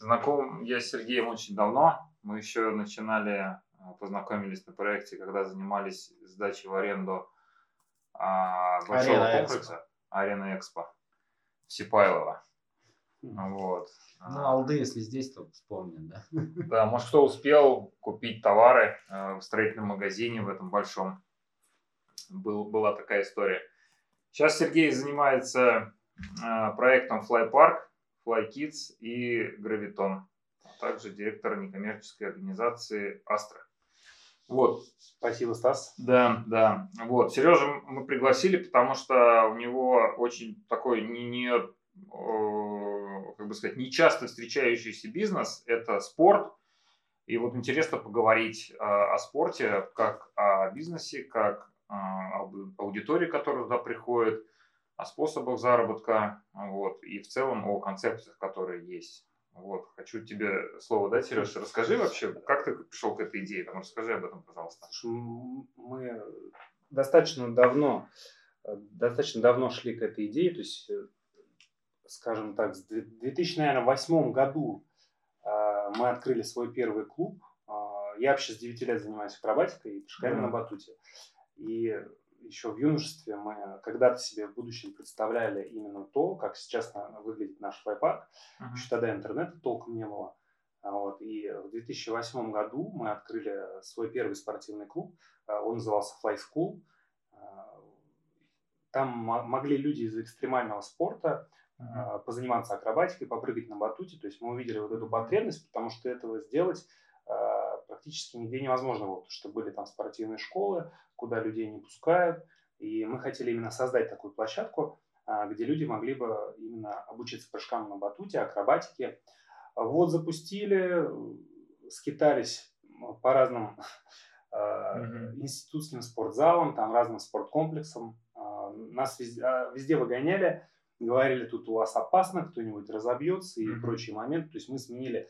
Знаком я с Сергеем очень давно. Мы еще начинали, э, познакомились на проекте, когда занимались сдачей в аренду а, большого Арена комплекса Экспо. Арена Экспо Сипайлова. Вот. Ну, алды, если здесь, то вспомнят, да? Да, может, кто успел купить товары э, в строительном магазине в этом большом. Был, была такая история. Сейчас Сергей занимается э, проектом Fly Park, Fly Kids и Graviton, а также директор некоммерческой организации Astra. Вот. Спасибо, Стас. Да, да. Вот. Сережа мы пригласили, потому что у него очень такой не, не как бы сказать, нечасто встречающийся бизнес – это спорт. И вот интересно поговорить о спорте, как о бизнесе, как об аудитории, которая туда приходит, о способах заработка, вот, и в целом о концепциях, которые есть. Вот, хочу тебе слово дать, Сереж, расскажи вообще, как ты пришел к этой идее, там, расскажи об этом, пожалуйста. мы достаточно давно, достаточно давно шли к этой идее, то есть, скажем так, в 2008 году а, мы открыли свой первый клуб. Я вообще с 9 лет занимаюсь акробатикой и прыжками mm-hmm. на батуте. И еще в юношестве мы когда-то себе в будущем представляли именно то, как сейчас выглядит наш флайпарк. Uh-huh. Еще тогда интернета толком не было. А вот. И в 2008 году мы открыли свой первый спортивный клуб. А, он назывался Fly School. А, там могли люди из экстремального спорта uh-huh. позаниматься акробатикой, попрыгать на батуте. То есть мы увидели вот эту потребность, потому что этого сделать практически нигде невозможно потому что были там спортивные школы, куда людей не пускают, и мы хотели именно создать такую площадку, а, где люди могли бы именно обучиться прыжкам на батуте, акробатике. Вот запустили, скитались по разным mm-hmm. институтским спортзалам, там разным спорткомплексам. А, нас везде, везде выгоняли, говорили, тут у вас опасно, кто-нибудь разобьется и mm-hmm. прочие моменты. То есть мы сменили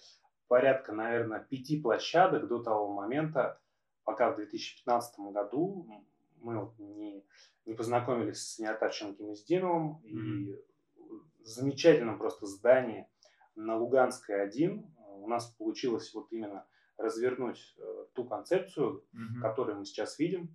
порядка, наверное, пяти площадок до того момента, пока в 2015 году мы вот не, не познакомились с Неотачем Кемездиновым mm-hmm. и замечательном просто здании на Луганской 1 у нас получилось вот именно развернуть э, ту концепцию, mm-hmm. которую мы сейчас видим.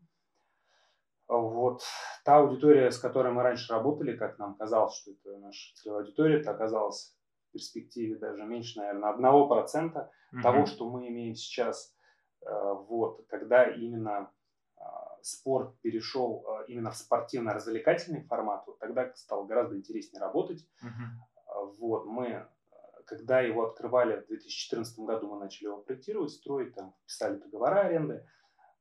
Вот та аудитория, с которой мы раньше работали, как нам казалось, что это наша целевая аудитория, это оказалось перспективе даже меньше, наверное, одного процента того, что мы имеем сейчас. Э, вот, когда именно а, спорт перешел а, именно в спортивно-развлекательный формат, вот тогда стало гораздо интереснее работать. Uh-huh. Вот, мы, когда его открывали в 2014 году, мы начали его проектировать, строить, там, писали договора аренды.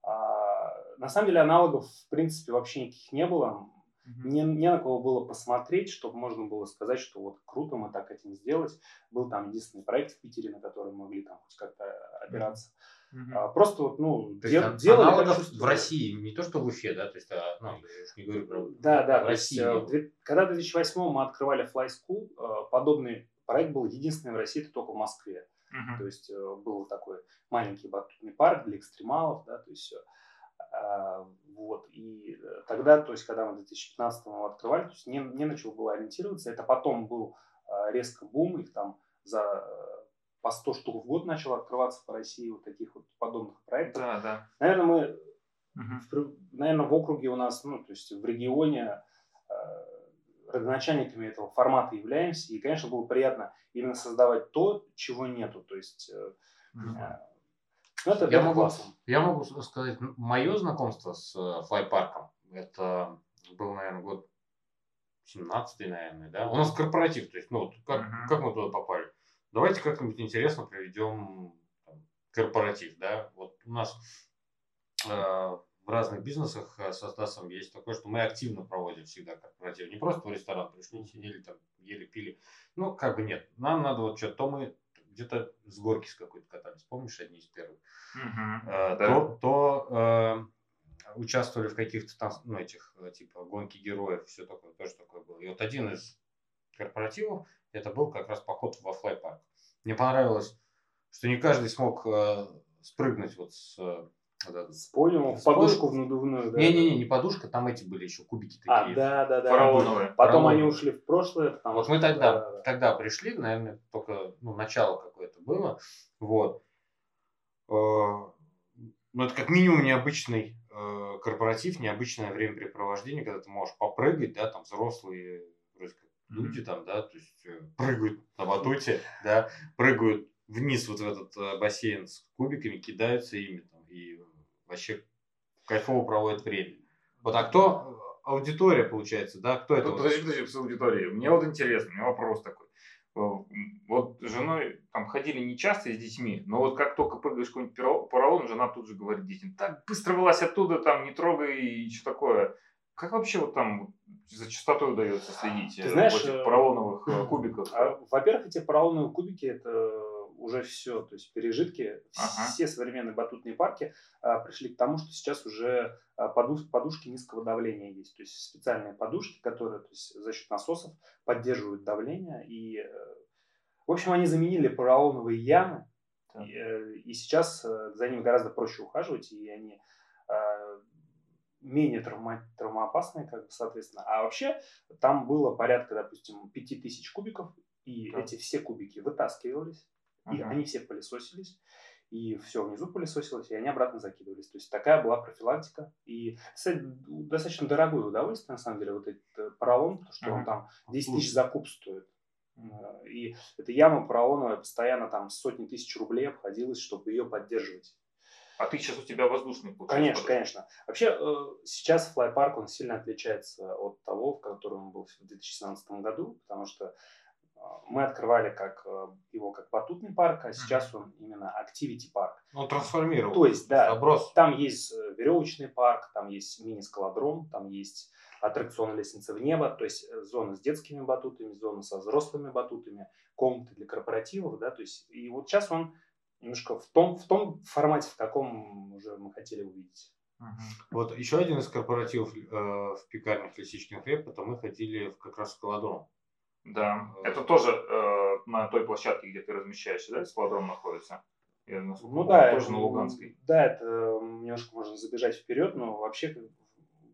А, на самом деле аналогов, в принципе, вообще никаких не было. Mm-hmm. Не, не на кого было посмотреть, чтобы можно было сказать, что вот круто мы так хотим сделать. Был там единственный проект в Питере, на который мы могли там хоть как-то опираться. Mm-hmm. А, просто вот, ну, то дел, есть, делали аналогов в России, не то что в Уфе, да, то есть, а, ну, не говорю про Да, да, в России. Есть, э, когда в 2008 мы открывали Fly School, э, подобный проект был единственный в России, это только в Москве. Uh-huh. То есть э, был такой маленький батутный парк для экстремалов, да, то есть а, вот. И э, тогда, то есть, когда мы в 2015 его открывали, то есть не, не на чего было ориентироваться. Это потом был а, резко бум, их там за э, по 100 штук в год начало открываться по России вот таких вот подобных проектов. Да, да. Наверное, мы, угу. в, наверное, в округе у нас, ну, то есть в регионе э, родоначальниками этого формата являемся. И, конечно, было приятно именно создавать то, чего нету. То есть угу. Ну, это я, могу, я могу сказать, мое знакомство с э, флайпарком, это был, наверное, год 17 наверное, да? У нас корпоратив, то есть, ну, вот как, uh-huh. как мы туда попали? Давайте как-нибудь интересно проведем корпоратив, да? Вот у нас э, в разных бизнесах э, со Стасом есть такое, что мы активно проводим всегда корпоратив. Не просто в ресторан пришли, сидели там, ели, пили. Ну, как бы нет. Нам надо вот что-то, то мы где-то с горки с какой-то катались, помнишь, одни из первых, uh-huh, э, да. то, то э, участвовали в каких-то там, ну, этих, э, типа, гонки героев, все такое, тоже такое было. И вот один из корпоративов, это был как раз поход во флайпарк. Мне понравилось, что не каждый смог э, спрыгнуть вот с да, Понял, в подушку в надувную, да? Не-не-не, не подушка, там эти были еще кубики а, такие. А, да, да, да. Фараоновые. Потом Фараоновые. они ушли в прошлое. Вот мы тогда, да, да. тогда пришли, наверное, только ну, начало какое-то. было. Вот. Э, ну, это как минимум необычный э, корпоратив, необычное времяпрепровождение, когда ты можешь попрыгать, да, там взрослые вроде как люди там, да, то есть э, прыгают на батуте, да, прыгают вниз вот в этот бассейн с кубиками, кидаются ими там и вообще кайфово проводят время. Вот, а кто аудитория получается, да? Кто это? Подожди, подожди, с аудиторией. Мне вот интересно, у меня вопрос такой. Вот с женой там ходили не часто с детьми, но вот как только прыгаешь какой-нибудь поролон, жена тут же говорит детям, так быстро вылазь оттуда, там не трогай и что такое. Как вообще вот там за частотой удается следить Ты знаешь, этих э, поролоновых э, кубиков? А, во-первых, эти поролоновые кубики это уже все, то есть пережитки, ага. все современные батутные парки а, пришли к тому, что сейчас уже а, подуш, подушки низкого давления есть, то есть специальные подушки, которые то есть, за счет насосов поддерживают давление и, э, в общем, они заменили поролоновые ямы, и, э, и сейчас э, за ними гораздо проще ухаживать, и они а, менее травма, травмоопасные, как бы, соответственно. А вообще там было порядка, допустим, 5000 кубиков, и да. эти все кубики вытаскивались, и ага. они все пылесосились, и все внизу пылесосилось, и они обратно закидывались. То есть такая была профилактика. И, кстати, достаточно дорогое удовольствие, на самом деле, вот этот поролон, потому что ага. он там 10 тысяч закуп стоит. Э, и эта яма поролоновая постоянно там сотни тысяч рублей обходилась, чтобы ее поддерживать. А ты сейчас у тебя воздушный получается? Конечно, конечно. Вообще, э, сейчас флайпарк, он сильно отличается от того, в котором он был в 2017 году, потому что мы открывали как э, его как батутный парк, а сейчас он именно activity парк. Он трансформировал. То есть, да, Заброс. там есть э, веревочный парк, там есть мини-скалодром, там есть аттракцион лестницы в небо, то есть э, зона с детскими батутами, зона со взрослыми батутами, комнаты для корпоративов, да, то есть и вот сейчас он немножко в том, в том формате, в каком уже мы хотели увидеть. Вот еще один из корпоративов э, в пекарнях лисичкин хлеб, это мы ходили в, как раз в скалодром. Да, это тоже э, на той площадке, где ты размещаешься, да, складом находится? Я, ну да, тоже это, на Луганской. Да, это немножко можно забежать вперед, но вообще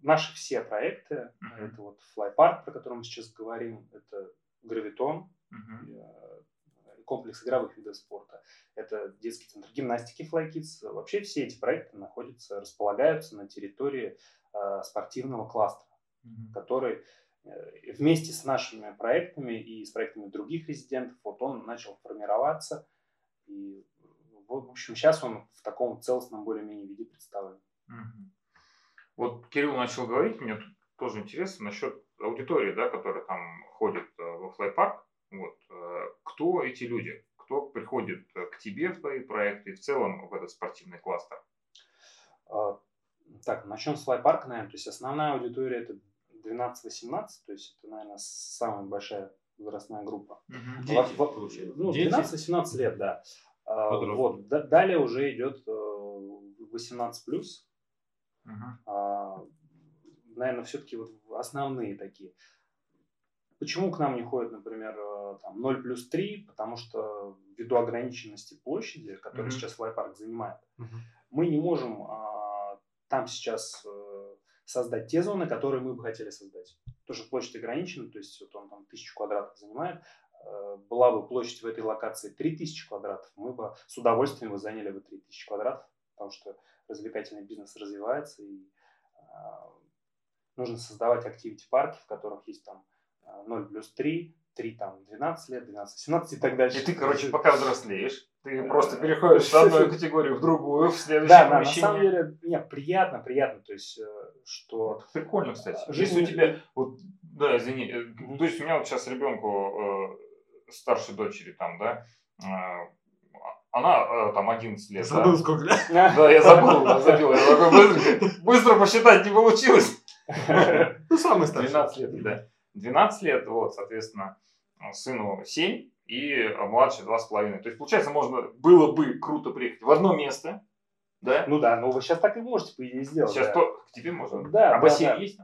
наши все проекты, uh-huh. это вот Fly про который мы сейчас говорим, это гравитон, uh-huh. комплекс игровых видов спорта, это детский центр гимнастики Fly Kids. Вообще все эти проекты находятся, располагаются на территории э, спортивного кластера, uh-huh. который Э, вместе с нашими проектами и с проектами других резидентов, вот он начал формироваться. И, в общем, сейчас он в таком целостном более-менее виде представлен. Угу. Вот Кирилл начал говорить, мне тоже интересно насчет аудитории, да, которая там ходит э, во флайпарк. Вот. Э, кто эти люди? Кто приходит к тебе в твои проекты и в целом в этот спортивный кластер? А, так, начнем с флайпарка, наверное. То есть основная аудитория это 12-18, то есть это, наверное, самая большая возрастная группа. Угу. Дети, во, во, ну, 12-18 лет, да. А, вот, да, далее уже идет 18 э, плюс. Угу. А, наверное, все-таки вот основные такие. Почему к нам не ходят, например, э, там, 0 плюс 3? Потому что ввиду ограниченности площади, которую mm сейчас Флайпарк занимает, mm мы не можем а, там сейчас создать те зоны, которые мы бы хотели создать. Тоже площадь ограничена, то есть вот он там тысячу квадратов занимает. Э, была бы площадь в этой локации 3000 квадратов, мы бы с удовольствием бы заняли бы 3000 квадратов, потому что развлекательный бизнес развивается и э, нужно создавать активити-парки, в которых есть там 0 э, плюс 3, 3 там 12 лет, 12, 17 и так дальше. И ты, короче, пока взрослеешь, ты просто переходишь с одной категории в другую, в следующее да, на самом деле, нет, приятно, приятно, то есть, э, что... Это прикольно, кстати. Жизнь у тебя, вот, да, извини, mm-hmm. то есть у меня вот сейчас ребенку э, старшей дочери там, да, э, она э, там 11 лет. Забыл да? сколько лет? Да, я забыл, я забил. Я такой быстро, быстро посчитать не получилось. Ну, самый старший. 12 лет, да. 12 лет, вот, соответственно, сыну 7 и младший 2,5. То есть, получается, можно было бы круто приехать в одно место, да? Ну да, но вы сейчас так и можете, по идее, сделать. Сейчас да. то, к тебе можно. Да, а да, бассейн да. есть?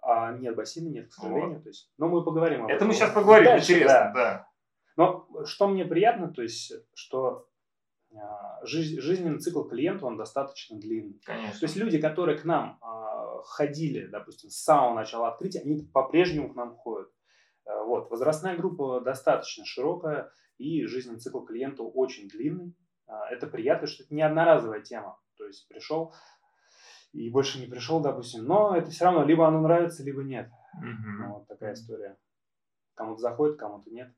А, нет, бассейна нет, к сожалению. Вот. То есть, но мы поговорим об Это этом. мы сейчас поговорим, Дальше, интересно, да. да. Но что мне приятно, то есть, что а, жизнь, жизненный цикл клиента, он достаточно длинный. Конечно. То есть люди, которые к нам а, ходили, допустим, с самого начала открытия, они по-прежнему к нам ходят. Вот. Возрастная группа достаточно широкая, и жизненный цикл клиента очень длинный. Это приятно, что это не одноразовая тема. То есть пришел и больше не пришел, допустим. Но это все равно либо оно нравится, либо нет. Угу. Вот такая история. Кому-то заходит, кому-то нет.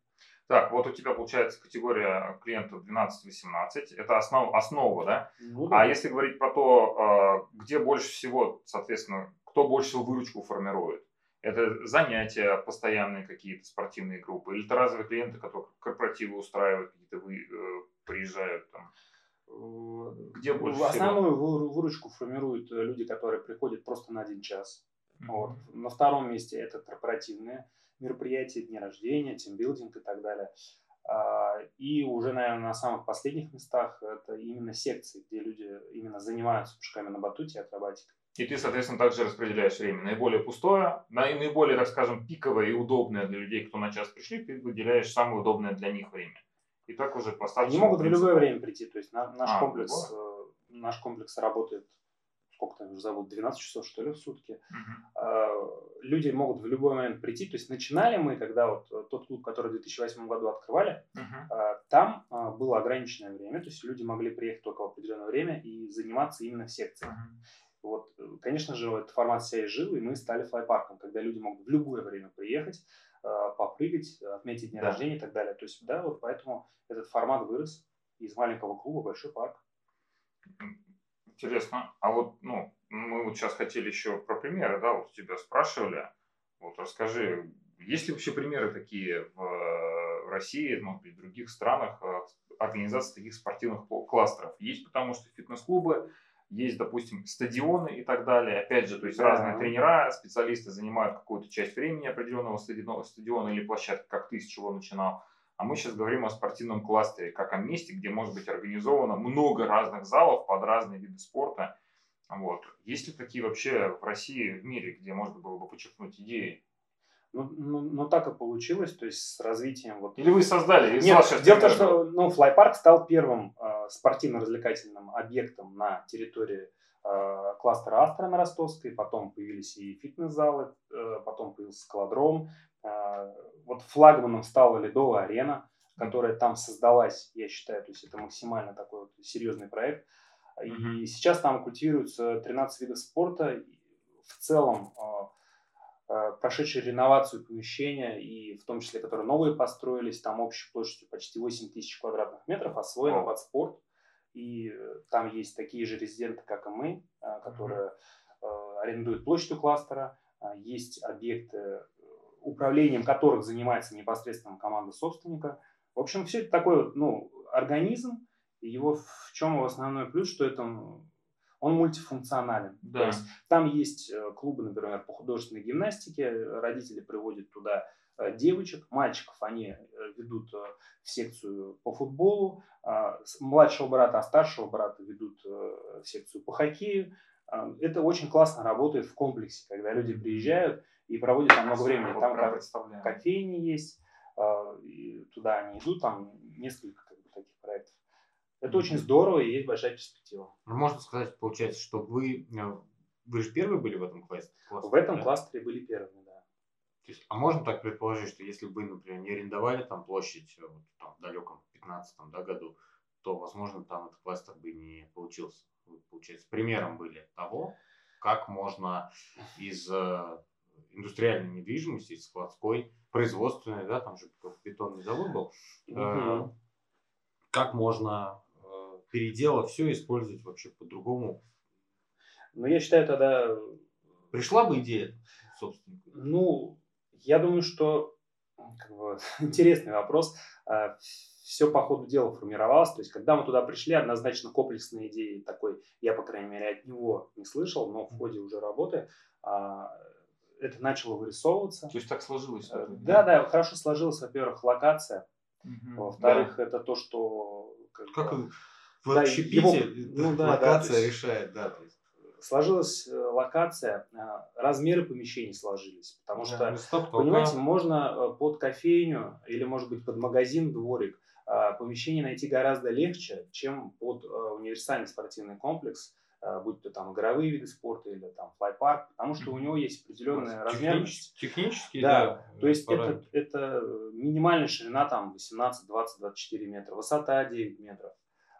Так, вот у тебя получается категория клиентов 12-18. Это основ, основа, да? Ну, да? А если говорить про то, а, где больше всего, соответственно, кто больше всего выручку формирует? Это занятия постоянные какие-то, спортивные группы? Или это разовые клиенты, которые корпоративы устраивают, какие-то вы, э, приезжают там? Где больше Основную всего? выручку формируют э, люди, которые приходят просто на один час. Mm-hmm. Вот. На втором месте это корпоративные мероприятия, дни рождения, тимбилдинг и так далее. А, и уже, наверное, на самых последних местах это именно секции, где люди именно занимаются прыжками на батуте и акробатикой. И ты, соответственно, также распределяешь время. Наиболее пустое, наиболее, так скажем, пиковое и удобное для людей, кто на час пришли, ты выделяешь самое удобное для них время. И так уже по Они могут в любое время прийти. То есть наш, а, комплекс, э, наш комплекс работает сколько там уже зовут, 12 часов, что ли, в сутки. Uh-huh. Люди могут в любой момент прийти. То есть начинали мы, когда вот э, тот клуб, который в 2008 году открывали, uh-huh. там а, было ограниченное время, то есть люди могли приехать только в определенное время и заниматься именно в секции. Uh-huh. Вот, э, конечно же, этот формат себя изжил, и мы стали флайпарком, когда люди могут в любое время приехать, попрыгать, отметить день да. рождения и так далее. То есть, да, вот поэтому этот формат вырос из маленького клуба в большой парк. Интересно. А вот, ну, мы вот сейчас хотели еще про примеры, да, вот тебя спрашивали. Вот расскажи, есть ли вообще примеры такие в России, может быть, в других странах э, организации таких спортивных кластеров? Есть, потому что фитнес-клубы, есть, допустим, стадионы и так далее. Опять же, то есть да. разные тренера, специалисты занимают какую-то часть времени определенного стадиона или площадки, как ты с чего начинал. А мы сейчас говорим о спортивном кластере, как о месте, где может быть организовано много разных залов под разные виды спорта. Вот. Есть ли такие вообще в России, в мире, где можно было бы подчеркнуть идеи? Ну, ну, ну так и получилось, то есть с развитием вот. Или вы создали? Нет, дело в том, что ну, флайпарк стал первым э, спортивно-развлекательным объектом на территории э, кластера Астра на Ростовской, потом появились и фитнес-залы, э, потом появился скалодром, э, вот флагманом стала Ледовая арена, которая там создалась, я считаю, то есть это максимально такой вот серьезный проект. И сейчас там культивируются 13 видов спорта, в целом прошедшие реновацию помещения, и в том числе, которые новые построились, там общей площадью почти 8 тысяч квадратных метров, освоено под спорт. И там есть такие же резиденты, как и мы, э, которые mm-hmm. арендуют площадь у кластера. Есть объекты управлением которых занимается непосредственно команда собственника. В общем, все это такой вот, ну, организм, и его в чем его основной плюс, что это он мультифункционален. Да. То есть там есть э, клубы, например, по художественной гимнастике, родители приводят туда э, девочек, мальчиков они э, ведут в секцию по футболу, а младшего брата, а старшего брата ведут в секцию по хоккею. Это очень классно работает в комплексе, когда люди приезжают, и проводят там много времени. Там как, кофейни есть, а, туда они идут, там несколько как бы, таких проектов. Это очень здорово и есть большая перспектива. Ну, можно сказать, получается, что вы, э, вы же первые были в этом кластере? В этом да? кластере были первыми, да. То есть, а можно так предположить, что если бы например, не арендовали там площадь э, вот, там, в далеком 15 да, году, то, возможно, там этот кластер бы не получился. Вы, получается, примером были того, как можно из э, индустриальной недвижимости, складской, производственной, да, там же бетонный завод был. Угу. Как можно, э, переделав все, использовать вообще по-другому? Ну, я считаю, тогда... Пришла бы идея, собственно. Ну, я думаю, что как бы, интересный вопрос. А, все по ходу дела формировалось. То есть, когда мы туда пришли, однозначно комплексной идеи такой, я, по крайней мере, от него не слышал, но в ходе уже работы а, это начало вырисовываться. То есть так сложилось? Э, да, да, хорошо сложилась, во-первых, локация. Угу, Во-вторых, да. это то, что... Как, как в да, его, ну, да, локация да, решает, да. То есть. Сложилась э, локация, а, размеры помещений сложились. Потому да, что, стоп, понимаете, можно э, под кофейню или, может быть, под магазин, дворик а, помещение найти гораздо легче, чем под универсальный спортивный комплекс, э, будь то там игровые виды спорта или там флайпарк, потому что у него есть определенная размерность. Технически, да. да то есть это, это минимальная ширина там 18, 20, 24 метра, высота 9 метров.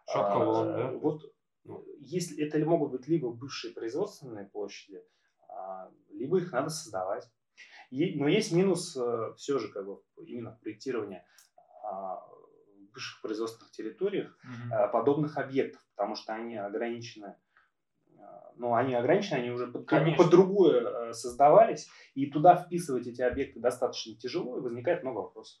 Шаг да? Вот ну, если это могут быть либо бывшие производственные площади, а, либо их надо создавать. Но есть минус э, все же как бы именно в проектировании а, бывших производственных территориях mm-hmm. подобных объектов, потому что они ограничены ну, они ограничены, они уже под, под другое э, создавались, и туда вписывать эти объекты достаточно тяжело, и возникает много вопросов.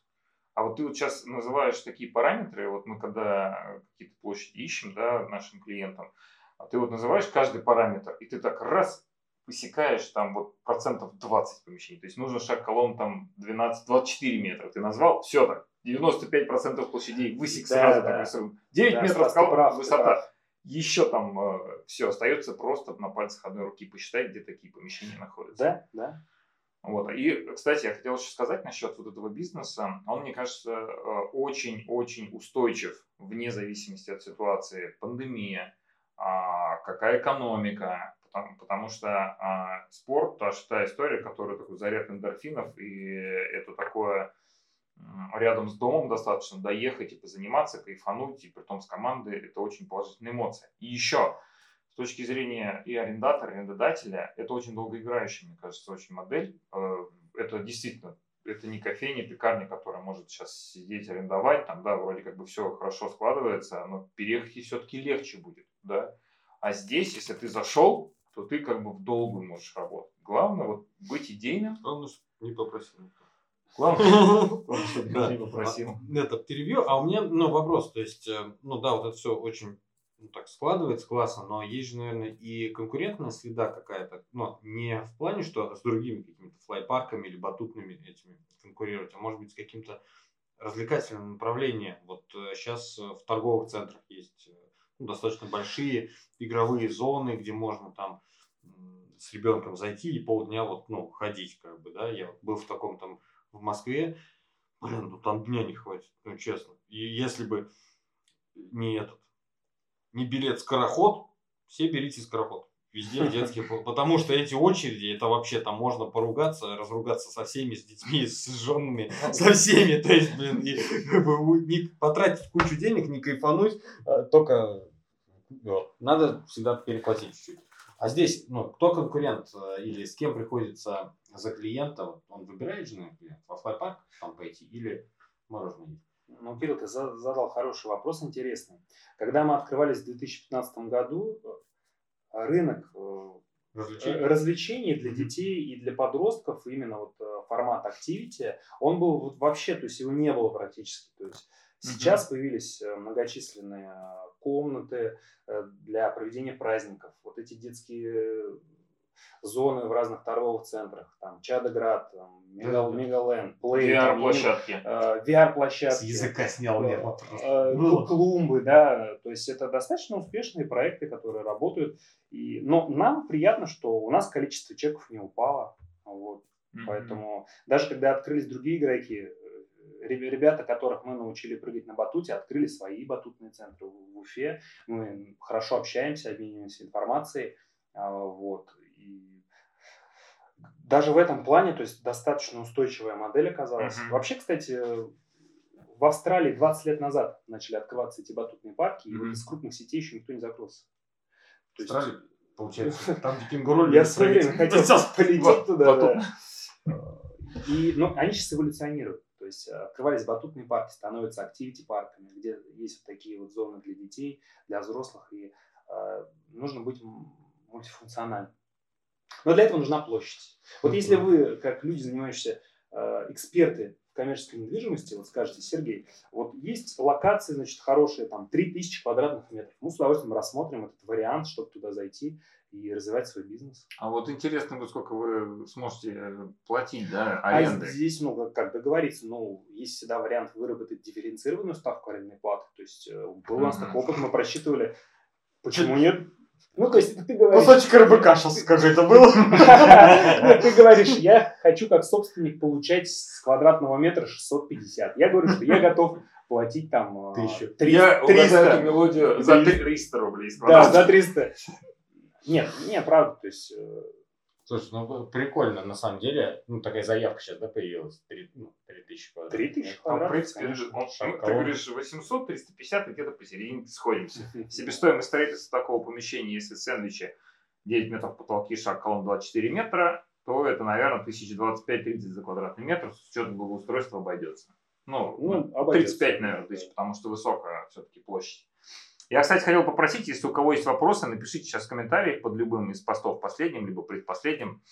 А вот ты вот сейчас называешь такие параметры, вот мы когда какие-то площади ищем, да, нашим клиентам, а ты вот называешь каждый параметр, и ты так раз высекаешь там вот процентов 20 помещений. То есть нужно шаг колонн там 12-24 метра. Ты назвал, все так, 95% площадей высек да, сразу. Да. Так, 9 да, метров колонн, прав, высота. Еще там э, все остается просто на пальцах одной руки посчитать, где такие помещения находятся. Да, да. Вот. И, кстати, я хотел еще сказать насчет вот этого бизнеса. Он, мне кажется, очень-очень устойчив вне зависимости от ситуации. Пандемия, а, какая экономика, потому, потому что а, спорт, та, та история, которая такой заряд эндорфинов, и это такое рядом с домом достаточно доехать и позаниматься, кайфануть, и при том с командой, это очень положительная эмоция. И еще, точки зрения и арендатора, и арендодателя, это очень долгоиграющая, мне кажется, очень модель. Э, это действительно, это не кофейня, пекарня, которая может сейчас сидеть, арендовать, там, да, вроде как бы все хорошо складывается, но переехать все-таки легче будет, да. А здесь, если ты зашел, то ты как бы в долгую можешь работать. Главное вот быть идейным. Главное, не попросил. Главное, не попросил. Это перевью. А у меня ну, вопрос. То есть, э, ну да, вот это все очень ну, так складывается классно, но есть же, наверное, и конкурентная среда какая-то, ну, не в плане, что с другими какими-то флайпарками или батутными этими конкурировать, а может быть с каким-то развлекательным направлением. Вот сейчас э, в торговых центрах есть э, ну, достаточно большие игровые зоны, где можно там с ребенком зайти и полдня вот, ну, ходить, как бы, да. Я был в таком там в Москве, блин, ну там дня не хватит, ну, честно. И если бы не этот, не билет скороход, все берите скороход. Везде детские, потому что эти очереди, это вообще там можно поругаться, разругаться со всеми, с детьми, с женами, со всеми. То есть, блин, и, не потратить кучу денег, не кайфануть, а только вот, надо всегда переплатить чуть-чуть. А здесь, ну, кто конкурент э, или с кем приходится за клиента, он выбирает же, например, во флайпарк там пойти или мороженое? Ну, Кирилл, ты задал хороший вопрос, интересный. Когда мы открывались в 2015 году, э, рынок э, развлечений, развлечений для детей и для подростков, именно вот э, формат activity, он был вот вообще, то есть его не было практически. То есть сейчас угу. появились многочисленные комнаты для проведения праздников. Вот эти детские зоны в разных торговых центрах, там, Чадоград, там, Мегал, Мегаленд, Плей, VR-площадки. Э, VR-площадки. С языка снял мне вопрос. Э, клумбы, да, то есть это достаточно успешные проекты, которые работают. И, но нам приятно, что у нас количество чеков не упало, вот. Mm-hmm. Поэтому даже когда открылись другие игроки, э, ребята, которых мы научили прыгать на батуте, открыли свои батутные центры в Уфе. Мы хорошо общаемся, обмениваемся информацией. А, вот. И даже в этом плане, то есть достаточно устойчивая модель оказалась. Uh-huh. Вообще, кстати, в Австралии 20 лет назад начали открываться эти батутные парки, uh-huh. и вот из крупных сетей еще никто не закрылся. То есть, Австралия, получается, там где кенгуру Я все время хотел полететь туда. И, ну, они сейчас эволюционируют. То есть открывались батутные парки, становятся активити-парками, где есть вот такие вот зоны для детей, для взрослых, и э, нужно быть мультифункциональным. Но для этого нужна площадь. Вот если вы, как люди, занимающиеся э, эксперты в коммерческой недвижимости, вот скажете, Сергей, вот есть локации, значит, хорошие, там, 3000 квадратных метров. Мы с удовольствием рассмотрим этот вариант, чтобы туда зайти и развивать свой бизнес. А вот интересно, вот сколько вы сможете э, платить, да, а аренды? А здесь, ну, как, как договориться, ну, есть всегда вариант выработать дифференцированную ставку арендной платы. То есть э, был у нас такой опыт, мы просчитывали, почему нет, ну, то есть ты говоришь... Кусочек РБК сейчас скажи, это было? Нет, ты говоришь, я хочу как собственник получать с квадратного метра 650. Я говорю, что я готов платить там... Тысячу. Я 300. эту мелодию за 300 рублей. Да, за 300. Нет, нет, правда, то есть Слушай, ну прикольно, на самом деле. Ну, такая заявка сейчас, да, появилась. 3, ну, 3 тысячи квадратов. 3 тысячи квадратов, в принципе, конечно, он, ну, ты говоришь 800, 350, и где-то посередине сходимся. Себестоимость строительства такого помещения, если сэндвичи 9 метров потолки, шаг колонн 24 метра, то это, наверное, 1025-30 за квадратный метр с учетом благоустройства обойдется. Ну, ну обойдется. 35, наверное, тысяч, потому что высокая все-таки площадь. Я, кстати, хотел попросить, если у кого есть вопросы, напишите сейчас в комментариях под любым из постов последним, либо предпоследним.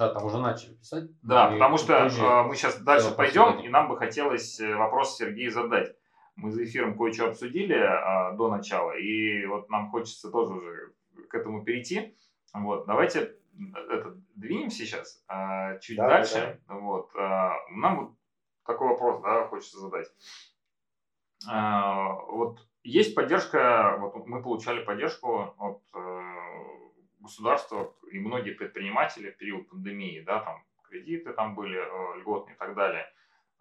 А, там уже начали писать? Да, потому что позже. А, мы сейчас дальше пойдем, и нам бы хотелось э, вопрос Сергею задать. Мы за эфиром кое-что обсудили а, до начала, и вот нам хочется тоже уже к этому перейти. Вот, давайте э, это, двинемся сейчас а, чуть да, дальше. Да. Вот, а, нам вот такой вопрос да, хочется задать. А, вот есть поддержка, вот мы получали поддержку от э, государства и многие предприниматели в период пандемии, да, там кредиты там были э, льготные и так далее.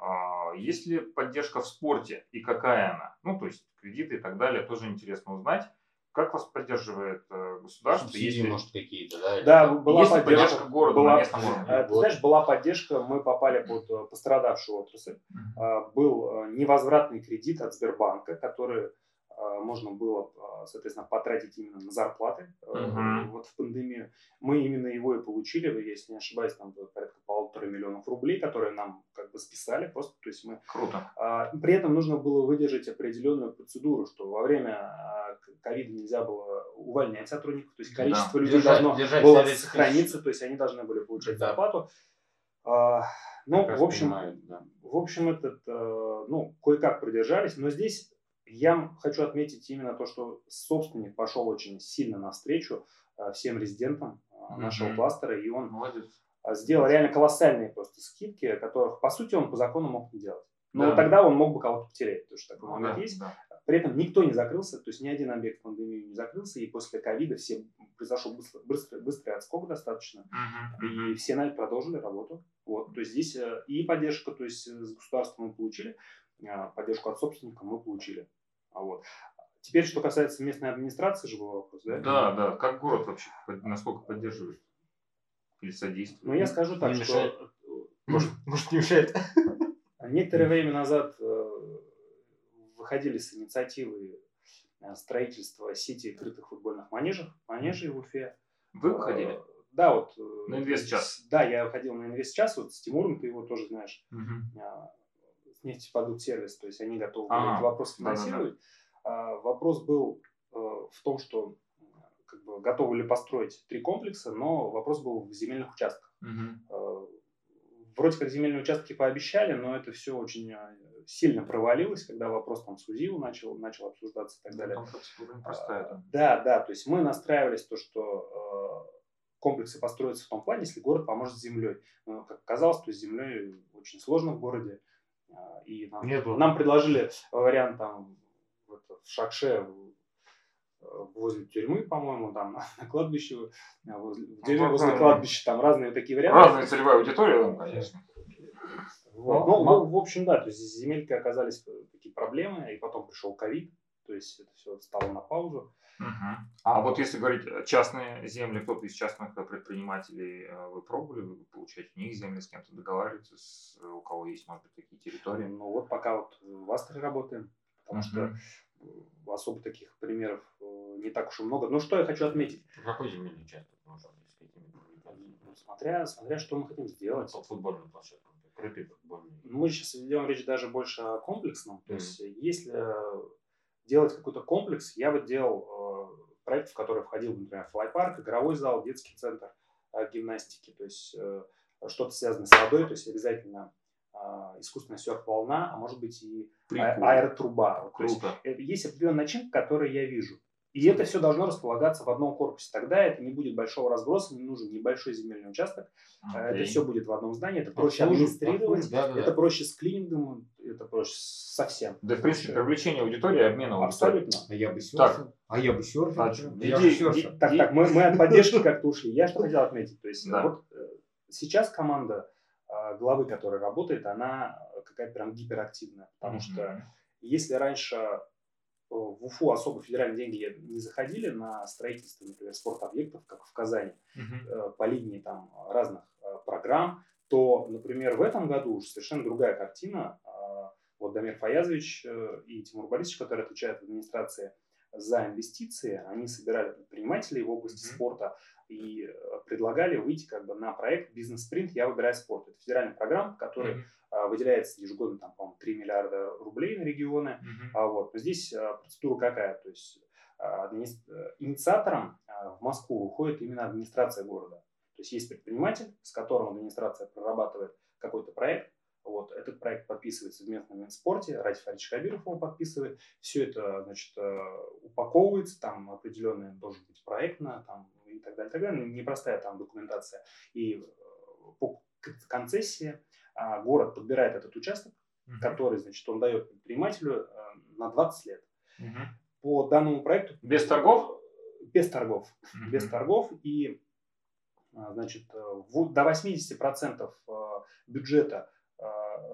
Э, есть ли поддержка в спорте и какая она? Ну, то есть кредиты и так далее, тоже интересно узнать. Как вас поддерживает э, государство? Субсидии, если... может, какие-то, да? Да, была есть поддержка, поддержка города была, на местном уровне. Ты знаешь, была поддержка, мы попали под пострадавшую отрасль. Uh-huh. Был невозвратный кредит от Сбербанка, который а, можно было, а, соответственно, потратить именно на зарплаты uh-huh. вот в пандемию. Мы именно его и получили, если не ошибаюсь, там было порядка полутора миллионов рублей, которые нам как бы списали просто, то есть мы... Круто. При этом нужно было выдержать определенную процедуру, что во время ковида нельзя было увольнять сотрудников, то есть количество да. людей держать, должно держать было сохраниться, то есть они должны были получать да. зарплату. Ну, в общем, понимаю, да. в общем, этот, ну, кое-как продержались, но здесь я хочу отметить именно то, что собственник пошел очень сильно навстречу э, всем резидентам mm-hmm. нашего кластера, и он Молодец. Э, сделал реально колоссальные просто скидки, которых, по сути, он по закону мог не делать. Но да. тогда он мог бы кого-то потерять, потому что такой ну, момент да, есть. Да. При этом никто не закрылся, то есть ни один объект в пандемию не закрылся, и после ковида все произошел быстрый, быстрый, быстрый отскок достаточно, uh-huh, и все продолжили работу. Вот, то есть здесь и поддержка, то есть с государством мы получили, поддержку от собственника мы получили. А вот. Теперь, что касается местной администрации же был вопрос, да? Да, да. Как город вообще, насколько поддерживает? Или содействует? Ну, я скажу так, не что... Мешает. Может, может, не мешает. Некоторое время назад э, выходили с инициативой э, строительства сети крытых футбольных манежей, манежей в Уфе. Вы выходили? Э, да, вот. На инвест-час? Да, я выходил на инвест-час, вот с Тимуром, ты его тоже знаешь. Угу нефтепродукт сервис, то есть они готовы были этот вопрос финансировать. Да, да, да. вопрос был э, в том, что как бы, готовы ли построить три комплекса, но вопрос был в земельных участках. Угу. Вроде как земельные участки пообещали, но это все очень э, сильно провалилось, когда вопрос там с УЗИУ начал, начал обсуждаться и так далее. Простая, да, да, то есть мы настраивались то, что комплексы построятся в том плане, если город поможет с землей. Но, как оказалось, то с землей очень сложно в городе. А, и нам, Нету. нам предложили вариант там в, в Шакше возле тюрьмы, по-моему, там на, на кладбище, а, возле, в деревне возле кладбища, там разные такие варианты. Разная целевая аудитория, там, конечно. Вот. Ну, ну, в общем, да, то есть земельки оказались такие проблемы, и потом пришел ковид, то есть это все стало на паузу. Угу. А вот если говорить частные земли, кто-то из частных предпринимателей, э, вы пробовали вы получать у них земли, с кем-то договариваться, с, у кого есть, может быть, такие территории? Ну вот пока вот в Астре работаем, потому угу. что особо таких примеров э, не так уж и много. Но что я хочу отметить? Какой земельный участок можно ну, смотря, смотря, что мы хотим сделать. Под футбольную площадку, крытый футбольный. Мы сейчас ведем речь даже больше о комплексном. То mm есть, если делать какой-то комплекс, я бы делал проект, в который входил, например, флайпарк, игровой зал, детский центр э, гимнастики, то есть э, что-то связанное с водой, то есть обязательно а, искусственная серф-волна, а может быть и а, аэротруба. Круто. То есть, э, есть определенная начинка, которую я вижу. И это все должно располагаться в одном корпусе. Тогда это не будет большого разброса, не нужен небольшой земельный участок. Okay. Это все будет в одном здании. Это проще администрировать, да, да, это проще с клинингом, это проще совсем. Да, в принципе, привлечение аудитории, обмена Абсолютно. А я бы серфил. А я бы серфил. А, я бы серфил. Так, так, мы, мы от поддержки как-то ушли. Я что хотел отметить. То есть, да. вот э, сейчас команда э, главы, которая работает, она какая-то прям гиперактивная. Потому mm-hmm. что если раньше в Уфу особо федеральные деньги не заходили на строительство, например, спортобъектов, как в Казани, угу. по линии там разных программ, то, например, в этом году уже совершенно другая картина. А, вот Дамир Фаязович и Тимур Борисович, которые отвечают в администрации за инвестиции, они собирали предпринимателей в области mm-hmm. спорта и э, предлагали выйти как бы на проект «Бизнес-спринт. Я выбираю спорт». Это федеральная программа, в которой mm-hmm. выделяется ежегодно, там, по-моему, 3 миллиарда рублей на регионы. Mm-hmm. А вот, но здесь а, процедура какая? То есть адми... Э, инициатором в Москву уходит именно администрация города. То есть есть предприниматель, с которым администрация прорабатывает какой-то проект, вот, этот проект подписывается в местном Минспорте, Ради Фарич Кабиров его подписывает. Все это, значит, э, упаковывается, там определенный должен быть проектно, там, и так далее, и так далее. Непростая там документация. И э, по концессии а, город подбирает этот участок, угу. который, значит, он дает предпринимателю э, на 20 лет. Угу. По данному проекту... Без торгов? Без торгов. Угу. Без торгов. И, значит, до 80% бюджета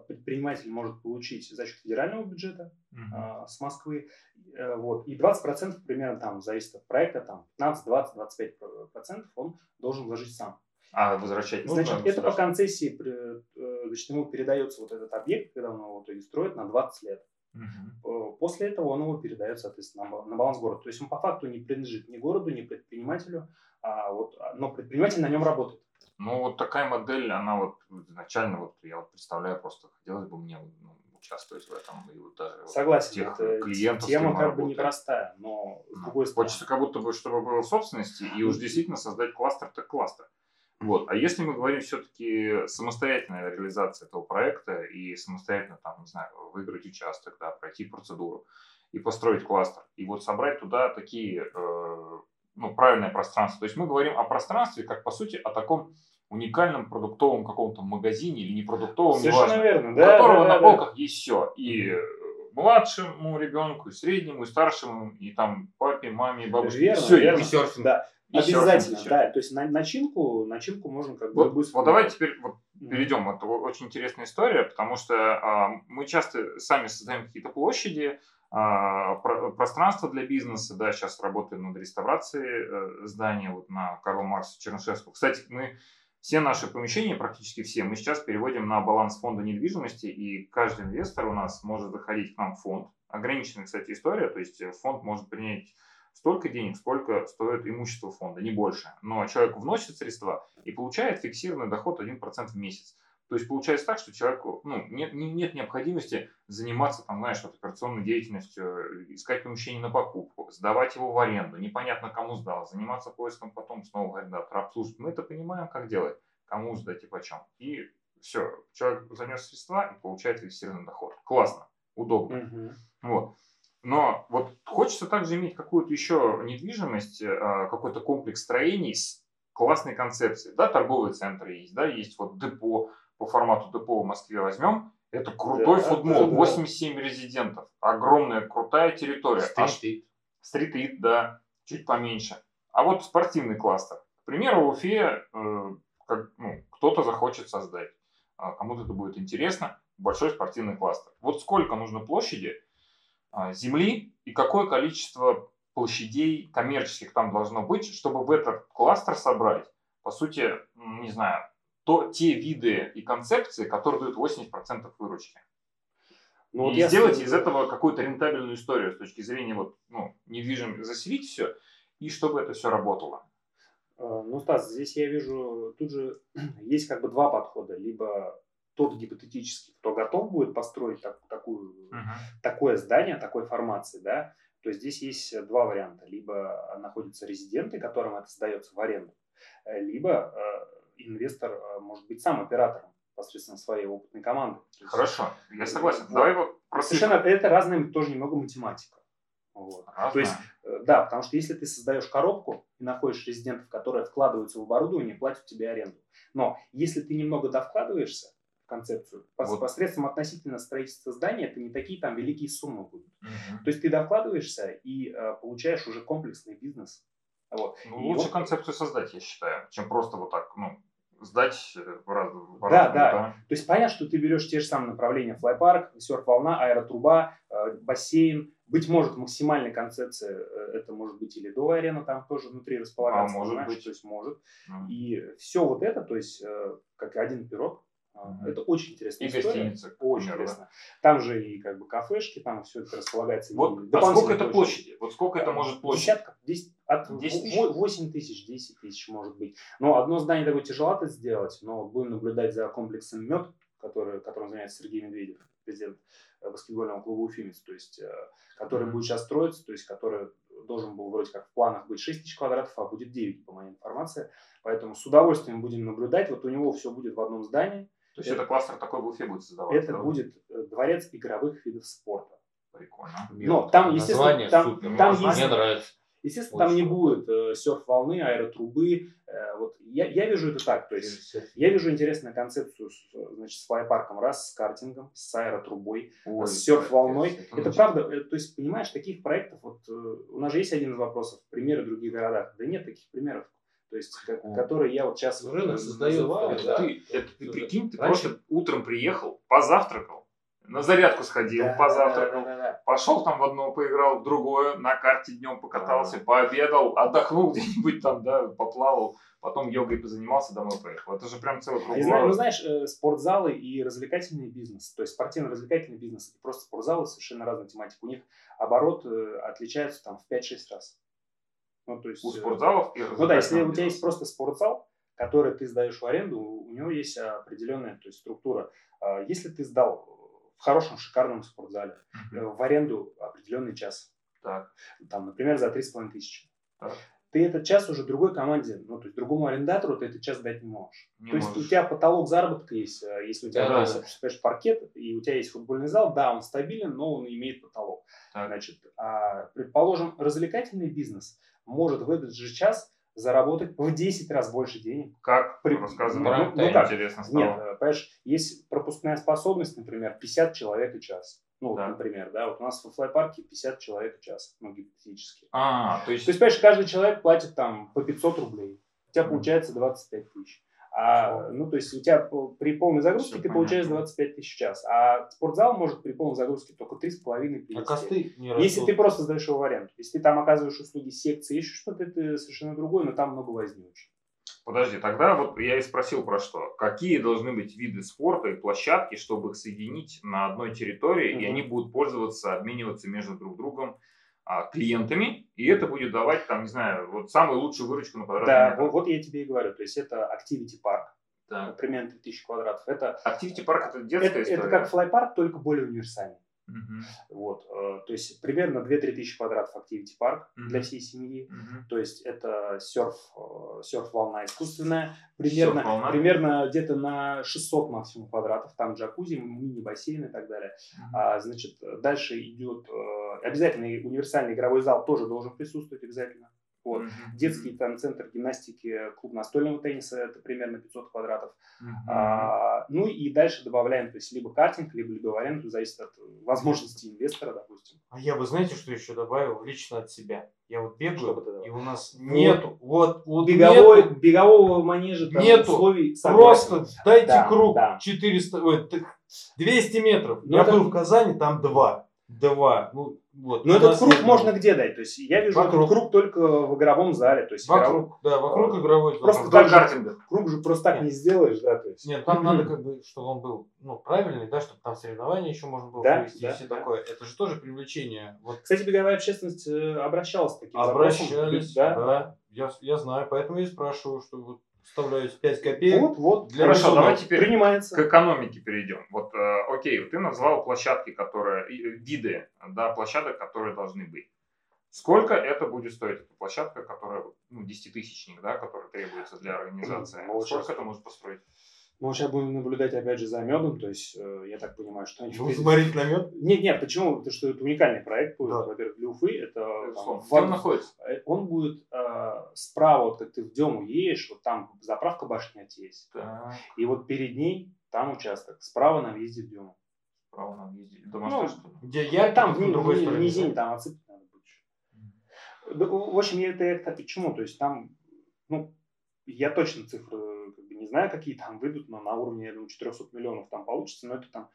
предприниматель может получить за счет федерального бюджета uh-huh. с Москвы. Э, вот, и 20% примерно там зависит от проекта, там 15, 20, 25 процентов он должен вложить сам. А возвращать нужно? Значит, это по концессии, э, значит, ему передается вот этот объект, когда он его строит, на 20 лет. Угу. После этого он его передает, соответственно, на баланс города. То есть он по факту не принадлежит ни городу, ни предпринимателю, а вот, но предприниматель на нем работает. Ну, вот такая модель, она вот изначально, вот я вот представляю, просто хотелось бы мне ну, участвовать в этом. И вот даже Согласен, вот тех клиентов, тема как бы непростая, но с ну, другой стороны. Хочется как будто бы, чтобы было в собственности, и уж действительно создать кластер, так кластер. Вот. А если мы говорим все-таки самостоятельная реализация этого проекта и самостоятельно, там, не знаю, выиграть участок, да, пройти процедуру и построить кластер, и вот собрать туда такие, э, ну, правильное пространство. То есть мы говорим о пространстве, как по сути о таком уникальном продуктовом каком-то магазине или не продуктовом, Совершенно неважно, верно, да, у которого да, на полках да. есть все. И младшему ребенку, и среднему, и старшему, и там папе, маме, бабушке. Верно, все, верно. И серфинг. Да. И Обязательно, серфинг, да. То есть на, начинку, начинку можно как бы... Вот, вот давайте теперь вот перейдем. Это очень интересная история, потому что а, мы часто сами создаем какие-то площади, пространство для бизнеса. Да, сейчас работаю над реставрацией э, здания вот на Карл Марс Чернышевского. Кстати, мы все наши помещения, практически все, мы сейчас переводим на баланс фонда недвижимости, и каждый инвестор у нас может заходить к нам в фонд. Ограниченная, кстати, история, то есть фонд может принять столько денег, сколько стоит имущество фонда, не больше. Но человек вносит средства и получает фиксированный доход 1% в месяц. То есть получается так, что человеку ну, нет, нет необходимости заниматься, там, знаешь, вот, операционной деятельностью, искать помещение на покупку, сдавать его в аренду, непонятно кому сдал, заниматься поиском потом снова арендатора, обслуживать. Мы это понимаем, как делать, кому сдать и почем. И все, человек занес средства и получает фиксированный доход. Классно, удобно. Uh-huh. Вот. Но вот хочется также иметь какую-то еще недвижимость, а, какой-то комплекс строений с классной концепцией. Да, торговые центры есть, да, есть вот депо, по формату депо в Москве возьмем, это крутой да, футбол, 87 резидентов, огромная крутая территория. Стрит-ит. Стрит-ит, да, чуть поменьше. А вот спортивный кластер. К примеру, в Уфе э, как, ну, кто-то захочет создать, э, кому-то это будет интересно, большой спортивный кластер. Вот сколько нужно площади э, земли и какое количество площадей коммерческих там должно быть, чтобы в этот кластер собрать, по сути, не знаю, то те виды и концепции, которые дают 80% выручки. Ну, и вот сделать я... из этого какую-то рентабельную историю с точки зрения вот, ну, недвижим, заселить все, и чтобы это все работало. А, ну, Стас, здесь я вижу, тут же есть как бы два подхода. Либо тот гипотетический, кто готов будет построить так, такую, uh-huh. такое здание, такой формации, да, то здесь есть два варианта. Либо находятся резиденты, которым это сдается в аренду, э, либо э, инвестор э, может быть сам оператором посредством своей опытной команды. Хорошо, я согласен. Вот. Давай его Совершенно это разная тоже немного математика. Вот. То есть, э, да, потому что если ты создаешь коробку и находишь резидентов, которые вкладываются в оборудование платят тебе аренду. Но если ты немного довкладываешься в концепцию, вот. посредством относительно строительства здания, это не такие там великие суммы будут. Угу. То есть ты довкладываешься и э, получаешь уже комплексный бизнес. Вот. Ну, лучше он... концепцию создать, я считаю, чем просто вот так, ну, сдать в раз, в да, да, да. То есть понятно, что ты берешь те же самые направления, флайпарк, серф-волна, аэротруба, э, бассейн, быть может, максимальная концепция, э, это может быть или до арена, там тоже внутри располагаться, а, может быть. то есть может. Mm. И все вот это, то есть э, как один пирог, Mm-hmm. Это очень интересно. И история. гостиница. Очень например, интересно. Да? Там же и как бы кафешки, там все это располагается. Вот, а сколько это площади? Вот сколько это может площадь? Десятка. 10, от 10 тысяч? 8 тысяч, 10 тысяч может быть. Но одно здание такое тяжело сделать, но будем наблюдать за комплексом МЕД, который, которым занимается Сергей Медведев, президент э, баскетбольного клуба Уфимец, то есть, э, который будет сейчас строиться, то есть, который должен был вроде как в планах быть 6 тысяч квадратов, а будет 9, по моей информации. Поэтому с удовольствием будем наблюдать. Вот у него все будет в одном здании. То есть это, это кластер такой в Уфе будет создаваться? Это да? будет э, дворец игровых видов спорта. Прикольно. Но там, естественно, там, супер. там, Мне есть, нравится. Естественно, Очень там не будет э, серф-волны, аэротрубы. Э, вот я, я вижу это так. То есть я вижу интересную концепцию с, значит, с флайпарком, раз с картингом, с аэротрубой, Ой, с серф-волной. Это, это правда. Э, то есть, понимаешь, таких проектов, вот э, у нас же есть один из вопросов, примеры в других городах. Да нет таких примеров. То есть, как, которые я вот сейчас рынок создаю. Да. Ты, это, ты прикинь, ты Раньше... просто утром приехал, позавтракал, на зарядку сходил, да, позавтракал, да, да, да. пошел там в одно поиграл, в другое, на карте днем покатался, да. пообедал, отдохнул где-нибудь там, да, поплавал, потом йогой позанимался, домой поехал. Это же прям целый круг. А, ну, знаешь, э, спортзалы и развлекательный бизнес, то есть спортивно-развлекательный бизнес и просто спортзалы совершенно разная тематика. У них оборот э, отличается там в 5-6 раз. Ну, то есть, у спортзалов и Ну да, если у тебя есть просто спортзал, который ты сдаешь в аренду, у него есть определенная то есть, структура. А если ты сдал в хорошем, шикарном спортзале, uh-huh. в аренду определенный час. Так. Там, например, за 3,5 тысячи. Так. Ты этот час уже другой команде, ну, то есть другому арендатору ты этот час дать не можешь. Не то можешь. есть у тебя потолок заработка есть, э, если у тебя да, есть, да. паркет, и у тебя есть футбольный зал, да, он стабилен, но он имеет потолок. Так. Значит, а, предположим, развлекательный бизнес может в этот же час заработать в 10 раз больше денег. Как? При... Рассказывай. Ну, ну, как? интересно стало. Нет, э, понимаешь, есть пропускная способность, например, 50 человек в час. Ну, да. например, да, вот у нас в флайпарке 50 человек в час, ну, гипотетически. А, то есть... То есть, понимаешь, каждый человек платит там по 500 рублей. У тебя получается 25 тысяч. А, ну, то есть у тебя при полной загрузке Все ты понятно. получаешь 25 тысяч в час, а спортзал может при полной загрузке только 3,5 привести. А косты не Если ты просто сдаешь его в аренду. Если ты там оказываешь услуги секции, еще что-то, это совершенно другое, но там много возни очень. Подожди, тогда вот я и спросил про что. Какие должны быть виды спорта и площадки, чтобы их соединить на одной территории, mm-hmm. и они будут пользоваться, обмениваться между друг другом клиентами, и это будет давать, там, не знаю, вот самую лучшую выручку на квадратный да, метр. Вот, вот я тебе и говорю, то есть это Activity Park, да. примерно 3000 квадратов. Это, Activity Park это детская это, история? Это как флайпарк, только более универсальный. Угу. Вот, э, то есть примерно 2-3 тысячи квадратов Activity Park угу. для всей семьи. Угу. То есть это серф, э, серф-волна искусственная. Примерно, серф-волна. примерно где-то на 600 максимум квадратов. Там джакузи, мини-бассейн и так далее. Угу. А, значит, дальше идет э, обязательный универсальный игровой зал тоже должен присутствовать обязательно. Вот. Mm-hmm. Детский там, центр гимнастики, клуб настольного тенниса, это примерно 500 квадратов. Mm-hmm. А, ну и дальше добавляем, то есть либо картинг, либо ледовую аренду, зависит от возможности инвестора, допустим. А я бы, знаете, что еще добавил лично от себя? Я вот бегаю, и у нас вот. нету, вот, вот Беговой, нету, бегового манежа, там, нету, условий просто дайте да, круг да. 400, ой, 200 метров. Но я это... был в Казани, там два. Два. Ну, вот. Но этот круг можно где дать? То есть я вижу вокруг. этот круг только в игровом зале. То есть вокруг, игровой... да, вокруг игровой Просто так же, круг же просто так Нет. не сделаешь, да? То есть. Нет, там надо как бы, чтобы он был ну, правильный, да, чтобы там соревнования еще можно было да, провести да, и все да. такое. Это же тоже привлечение. Вот. Кстати, беговая общественность э, обращалась к таким Обращались, да? да. Я, я знаю, поэтому я и спрашиваю, что вот вставляю 5 копеек. Вот, вот. Для Хорошо, рисунок. давай теперь принимается. к экономике перейдем. Вот, э, окей, ты назвал площадки, которые, э, виды, да, площадок, которые должны быть. Сколько это будет стоить? Эта площадка, которая, ну, десятитысячник, да, который требуется для организации. Ну, Сколько это может построить? Мы сейчас будем наблюдать опять же за медом, то есть э, я так понимаю, что они... Будем смотреть на мед? Нет, нет, почему? Потому что это уникальный проект будет, да. во-первых, для Уфы. Это, там, Где он находится? Э, он будет э, справа, вот как ты в Дему едешь, вот там заправка башня есть. Да. И вот перед ней там участок, справа на въезде в Дему. Справа на въезде. Дома ну, что Где я, там в, в, другой в, низине, там отсыпать надо будет. В общем, я это, это к чему? То есть там, ну, я точно цифры не знаю, какие там выйдут, но на уровне, я думаю, 400 миллионов там получится, но это там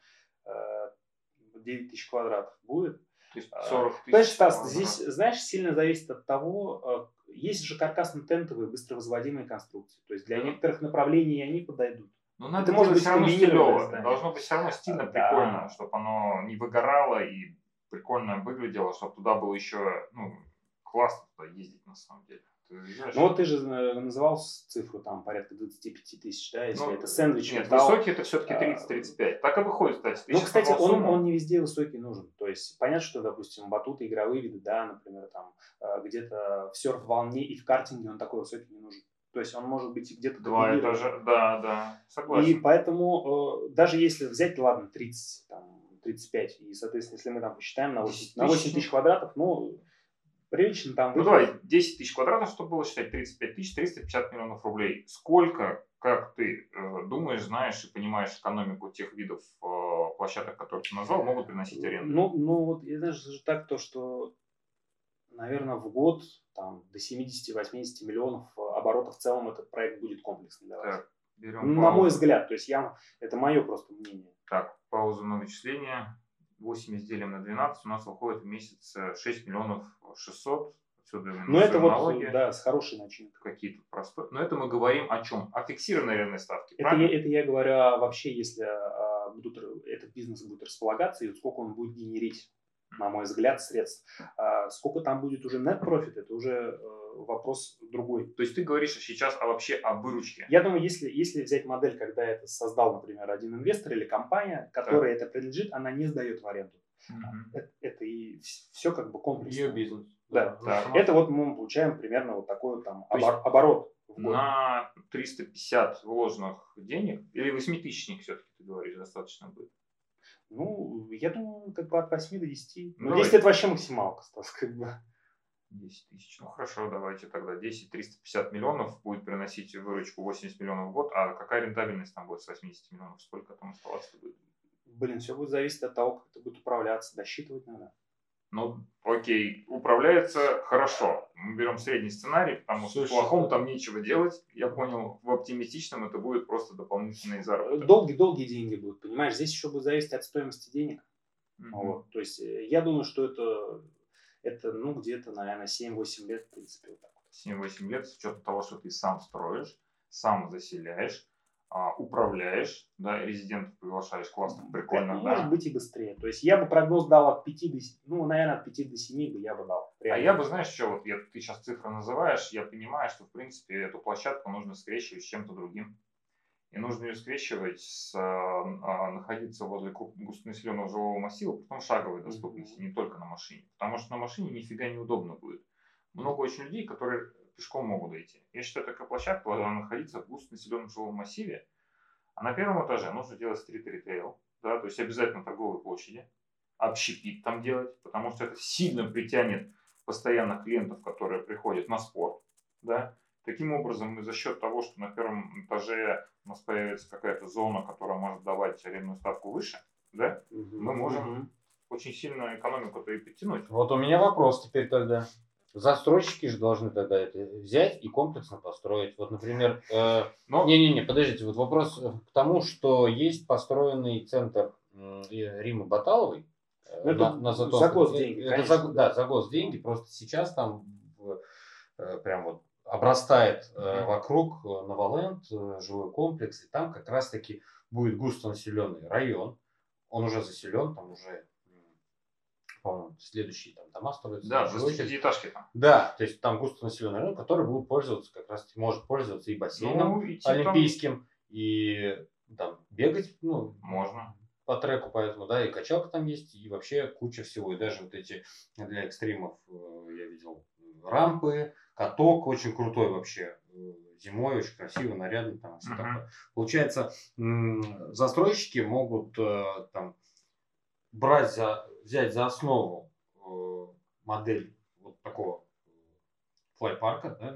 9 э, тысяч квадратов будет. То есть 40 тысяч. Знаешь, Стас, здесь, знаешь, сильно зависит от того, э, есть же каркасно-тентовые быстровозводимые конструкции. То есть для некоторых направлений они подойдут. Но надо это может быть все равно стилево. Должно быть все равно стильно, да. прикольно, чтобы оно не выгорало и прикольно выглядело, чтобы туда было еще ну, классно туда ездить на самом деле. Ну вот ты же э, называл цифру там порядка 25 тысяч, да, если ну, это сэндвич. Нет, металл, высокий это все-таки 30-35. А, так и выходит, кстати. Ну, кстати, он, он не везде высокий нужен. То есть понятно, что, допустим, батуты, игровые виды, да, например, там э, где-то в серф-волне и в картинге он такой высокий не нужен. То есть он может быть где-то Два этажа, да, да, согласен. И поэтому э, даже если взять, ладно, 30, там, 35, и, соответственно, если мы там посчитаем на 8, на 8 тысяч квадратов, ну, прилично там... Ну, давай, 10 тысяч квадратов, чтобы было считать 35 тысяч, 350 миллионов рублей. Сколько, как ты э, думаешь, знаешь и понимаешь экономику тех видов э, площадок, которые ты назвал, могут приносить аренду? Ну, ну вот, я даже так, то, что, наверное, в год там, до 70-80 миллионов э, оборотов в целом этот проект будет комплексный давать. Так, берем На мой взгляд, то есть я, это мое просто мнение. Так, паузу на вычисление. 8 делим на 12, у нас выходит в месяц 6 миллионов 600. Отсюда Но это налоги, вот, да, с хорошей начинкой. Какие-то простые. Но это мы говорим о чем? О фиксированной арендной ставке, это я, это я говорю а вообще, если а, будут, этот бизнес будет располагаться, и сколько он будет генерить, на мой взгляд, средств. А, сколько там будет уже net profit, это уже э, вопрос другой. То есть ты говоришь сейчас а вообще о выручке? Я думаю, если, если взять модель, когда это создал, например, один инвестор или компания, которая так. это принадлежит, она не сдает в аренду. Угу. Это, это и все как бы комплексно. Ее бизнес. Да. да. Это вот мы получаем примерно вот такой вот там обор- оборот. На 350 вложенных денег или 8 тысячник все-таки ты говоришь достаточно будет? Ну, я думаю, как бы от 8 до 10. Ну, 10 это вообще максималка, Стас, как бы. 10 тысяч. Ну хорошо, давайте тогда 10, 350 миллионов будет приносить выручку 80 миллионов в год. А какая рентабельность там будет с 80 миллионов? Сколько там оставаться будет? Блин, все будет зависеть от того, как это будет управляться. Досчитывать надо. Ну, окей, управляется хорошо. Мы берем средний сценарий, потому что в плохом там нечего делать. Я понял, в оптимистичном это будет просто дополнительные заработки. Долгие-долгие деньги будут, понимаешь? Здесь еще будет зависеть от стоимости денег. Mm-hmm. Вот. То есть э, я думаю, что это это, ну, где-то, наверное, 7-8 лет, в принципе, вот так вот. 7-8 лет с учетом того, что ты сам строишь, сам заселяешь, а, управляешь, да, резидентов приглашаешь, классно, прикольно, да. Может быть и быстрее. То есть я бы прогноз дал от 5 до 7, ну, наверное, от 5 до 7 бы я бы дал. Реально. А я бы, знаешь, что, вот я, ты сейчас цифры называешь, я понимаю, что, в принципе, эту площадку нужно скрещивать с чем-то другим. И нужно ее скрещивать с а, а, находиться возле густонаселенного жилого массива, потом шаговой доступности, mm-hmm. не только на машине. Потому что на машине нифига неудобно будет. Много очень людей, которые пешком могут дойти. Я считаю, такая площадка должна находиться в густонаселенном жилом массиве. А на первом этаже нужно делать стрит-ритейл, да, то есть обязательно торговые площади, общепит там делать, потому что это сильно притянет постоянно клиентов, которые приходят на спорт, да, Таким образом, мы за счет того, что на первом этаже у нас появится какая-то зона, которая может давать арендную ставку выше, да, угу. мы можем угу. очень сильно экономику-то и подтянуть. Вот у меня вопрос теперь тогда. Застройщики же должны тогда это взять и комплексно построить. Вот, например, э, Но... не-не-не, подождите, вот вопрос к тому, что есть построенный центр э, Римы Баталовой. Э, ну, на, на. За госденьги, это за, Да, за госденьги. Просто сейчас там э, прям вот обрастает э, вокруг э, Новоленд, э, жилой комплекс, и там как раз-таки будет густонаселенный район. Он уже заселен, там уже, по-моему, следующие там дома строятся. Да, пятиэтажки там. Да, то есть там густонаселенный район, который будет пользоваться как раз, может пользоваться и бассейном ну, олимпийским, там... и там бегать, ну, можно по треку, поэтому, да, и качалка там есть, и вообще куча всего. И даже вот эти для экстримов я видел рампы, каток очень крутой вообще. Зимой очень красиво, нарядно. Там, все uh-huh. такое. Получается, застройщики могут э, там, брать за, взять за основу э, модель вот такого флайпарка, да,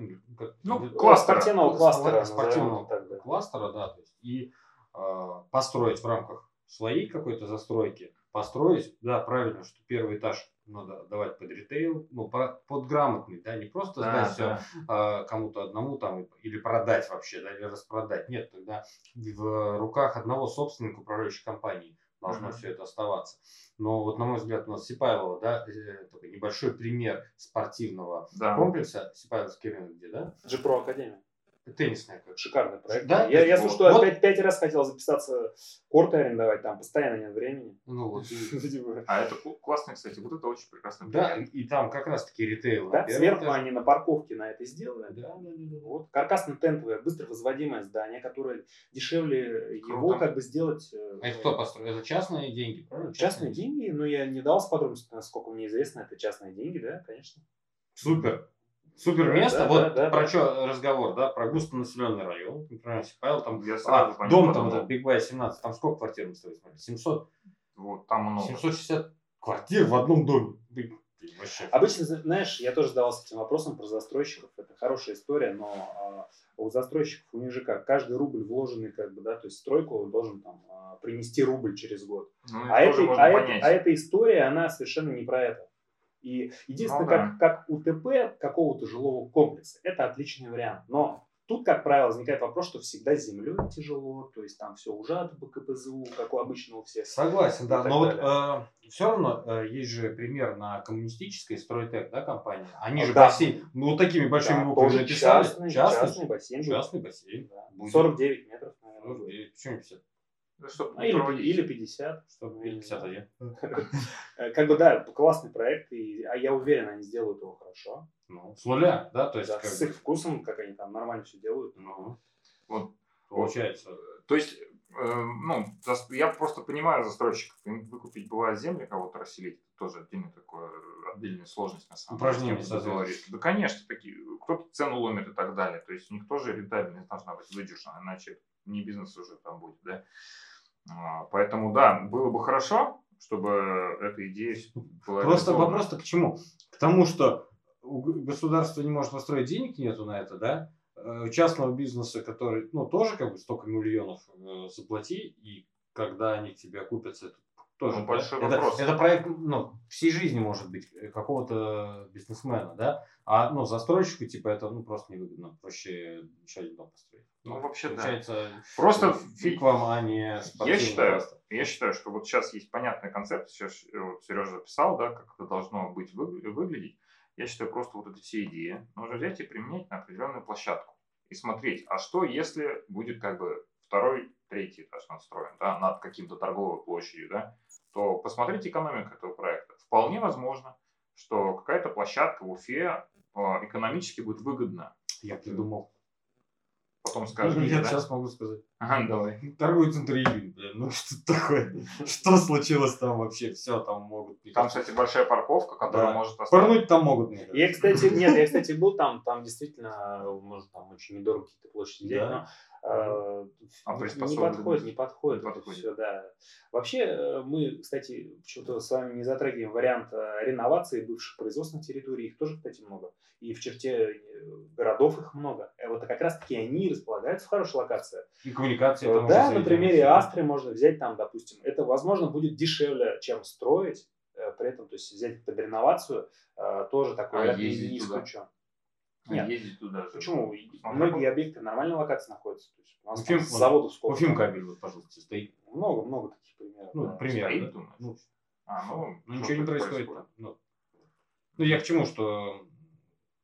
ну, кластера, спортивного кластера, спортивного так, да. кластера, да, то есть, и э, построить в рамках своей какой-то застройки, построить, да, правильно, что первый этаж надо давать под ритейл, ну, под грамотный, да, не просто да, сдать да. все а, кому-то одному там или продать вообще, да, или распродать. Нет, тогда в руках одного собственника управляющей компании должно mm-hmm. все это оставаться. Но вот, на мой взгляд, у нас Сипайлова, да, э, такой небольшой пример спортивного да. комплекса. Сипайловский рынок где, да? Джипро Академия. Теннисная как. Шикарный проект. Да? Я, я слушаю, вот. пять, пять раз хотел записаться, корты арендовать, там постоянно нет времени. Ну вот. А это классно, кстати, вот это очень прекрасно. Да, и там как раз таки ритейл. Да, сверху они на парковке на это сделали. Да, да, да. Вот. Каркасно-тентовое, быстро возводимое здание, которое дешевле его как бы сделать. Э, а это кто построил? Это частные деньги, правильно? Частные, частные деньги, но я не дал с подробностями, насколько мне известно, это частные деньги, да, конечно. Супер. Супер место. Да, вот да, про да. что разговор, да, про густонаселенный район. Например, Павел там. Я а, дом там, этот, Bay 17, там сколько квартир мы с тобой смотрели? 700? Вот, там много. 760 квартир в одном доме. Вообще. Обычно, знаешь, я тоже задавался этим вопросом про застройщиков. Это хорошая история, но а, у застройщиков у них же как каждый рубль вложенный, как бы, да, то есть стройку должен там а, принести рубль через год. Ну, а, это, а, это, а эта история, она совершенно не про это. И единственное, ну, да. как, как УТП какого-то жилого комплекса, это отличный вариант. Но тут, как правило, возникает вопрос, что всегда с землей тяжело, то есть там все ужато по КПЗУ, как у обычного у всех. Согласен, да. Но вот э, все равно э, есть же пример на коммунистической стройтэк, да, компании. Они ну, же да. бассейн, ну вот такими большими да, буквами написали. Частный, частный, частный бассейн. Частный бассейн. Да. 49 метров, наверное. 49, почему 50? Чтобы а, или, или 50. Чтобы, или 51. Как бы, да, классный проект, и, а я уверен, они сделают его хорошо. Ну, с нуля, да? То есть, да, с их вкусом, как они там нормально все делают. Ну, вот. Получается. То есть, э, ну, я просто понимаю застройщиков. Им выкупить бывает земли, кого-то расселить, тоже отдельная такая отдельная сложность на самом деле. Упражнения, Да, конечно, такие. Кто-то цену ломит и так далее. То есть у них тоже рентабельность должна быть выдержана, иначе не бизнес уже там будет, да. А, поэтому, да, было бы хорошо, чтобы эта идея была Просто вопрос-то к чему? К тому, что государство не может построить денег нету на это, да? Э, частного бизнеса, который, ну, тоже как бы столько миллионов э, заплати, и когда они к тебе окупятся, это тоже ну, большой это, вопрос. Это проект, ну, всей жизни может быть э, какого-то бизнесмена, да? А, ну, застройщику, типа, это, ну, просто невыгодно. Проще еще один дом построить. Ну, вообще, Получается, да. Просто фиг вам, а не я считаю, просто. я считаю, что вот сейчас есть понятная концепция, сейчас вот Сережа записал, да, как это должно быть выглядеть. Я считаю, просто вот эти все идеи нужно взять и применять на определенную площадку. И смотреть, а что, если будет как бы второй, третий этаж надстроен, да, над каким-то торговой площадью, да, то посмотрите экономику этого проекта. Вполне возможно, что какая-то площадка в Уфе а, экономически будет выгодна. Я придумал. Потом скажешь. Я да? сейчас могу сказать. Ага, давай. Торговый центр Ивин, блин, ну что такое? Что случилось там вообще? Все там могут. Там, кстати, большая парковка, которая да. может оставить. Порнуть там могут. Мне я, кстати, нет, я, кстати, был там, там действительно, может, там очень недорого какие-то площади да. но а, не подходит, не подходит, не подходит. все, да. Вообще, э, мы, кстати, почему-то с вами не затрагиваем вариант э, реновации бывших производственных территорий, их тоже, кстати, много. И в черте городов их много. Вот как раз-таки они располагаются в хорошей локации. И коммуникации. Да, на примере Астры можно взять там, допустим, это, возможно, будет дешевле, чем строить, при этом, то есть взять под реновацию, тоже такой а не исключен. Нет. ездить туда. Почему? Многие объекты в нормальной локации находятся. То есть у нас Уфим, с заводов сколько? Уфим кабель, вот, пожалуйста, стоит. Много, много таких примеров. Ну, да. пример, стоит, да? Ну, а, ну, ну ничего не происходит. происходит. Ну, ну, я к чему, что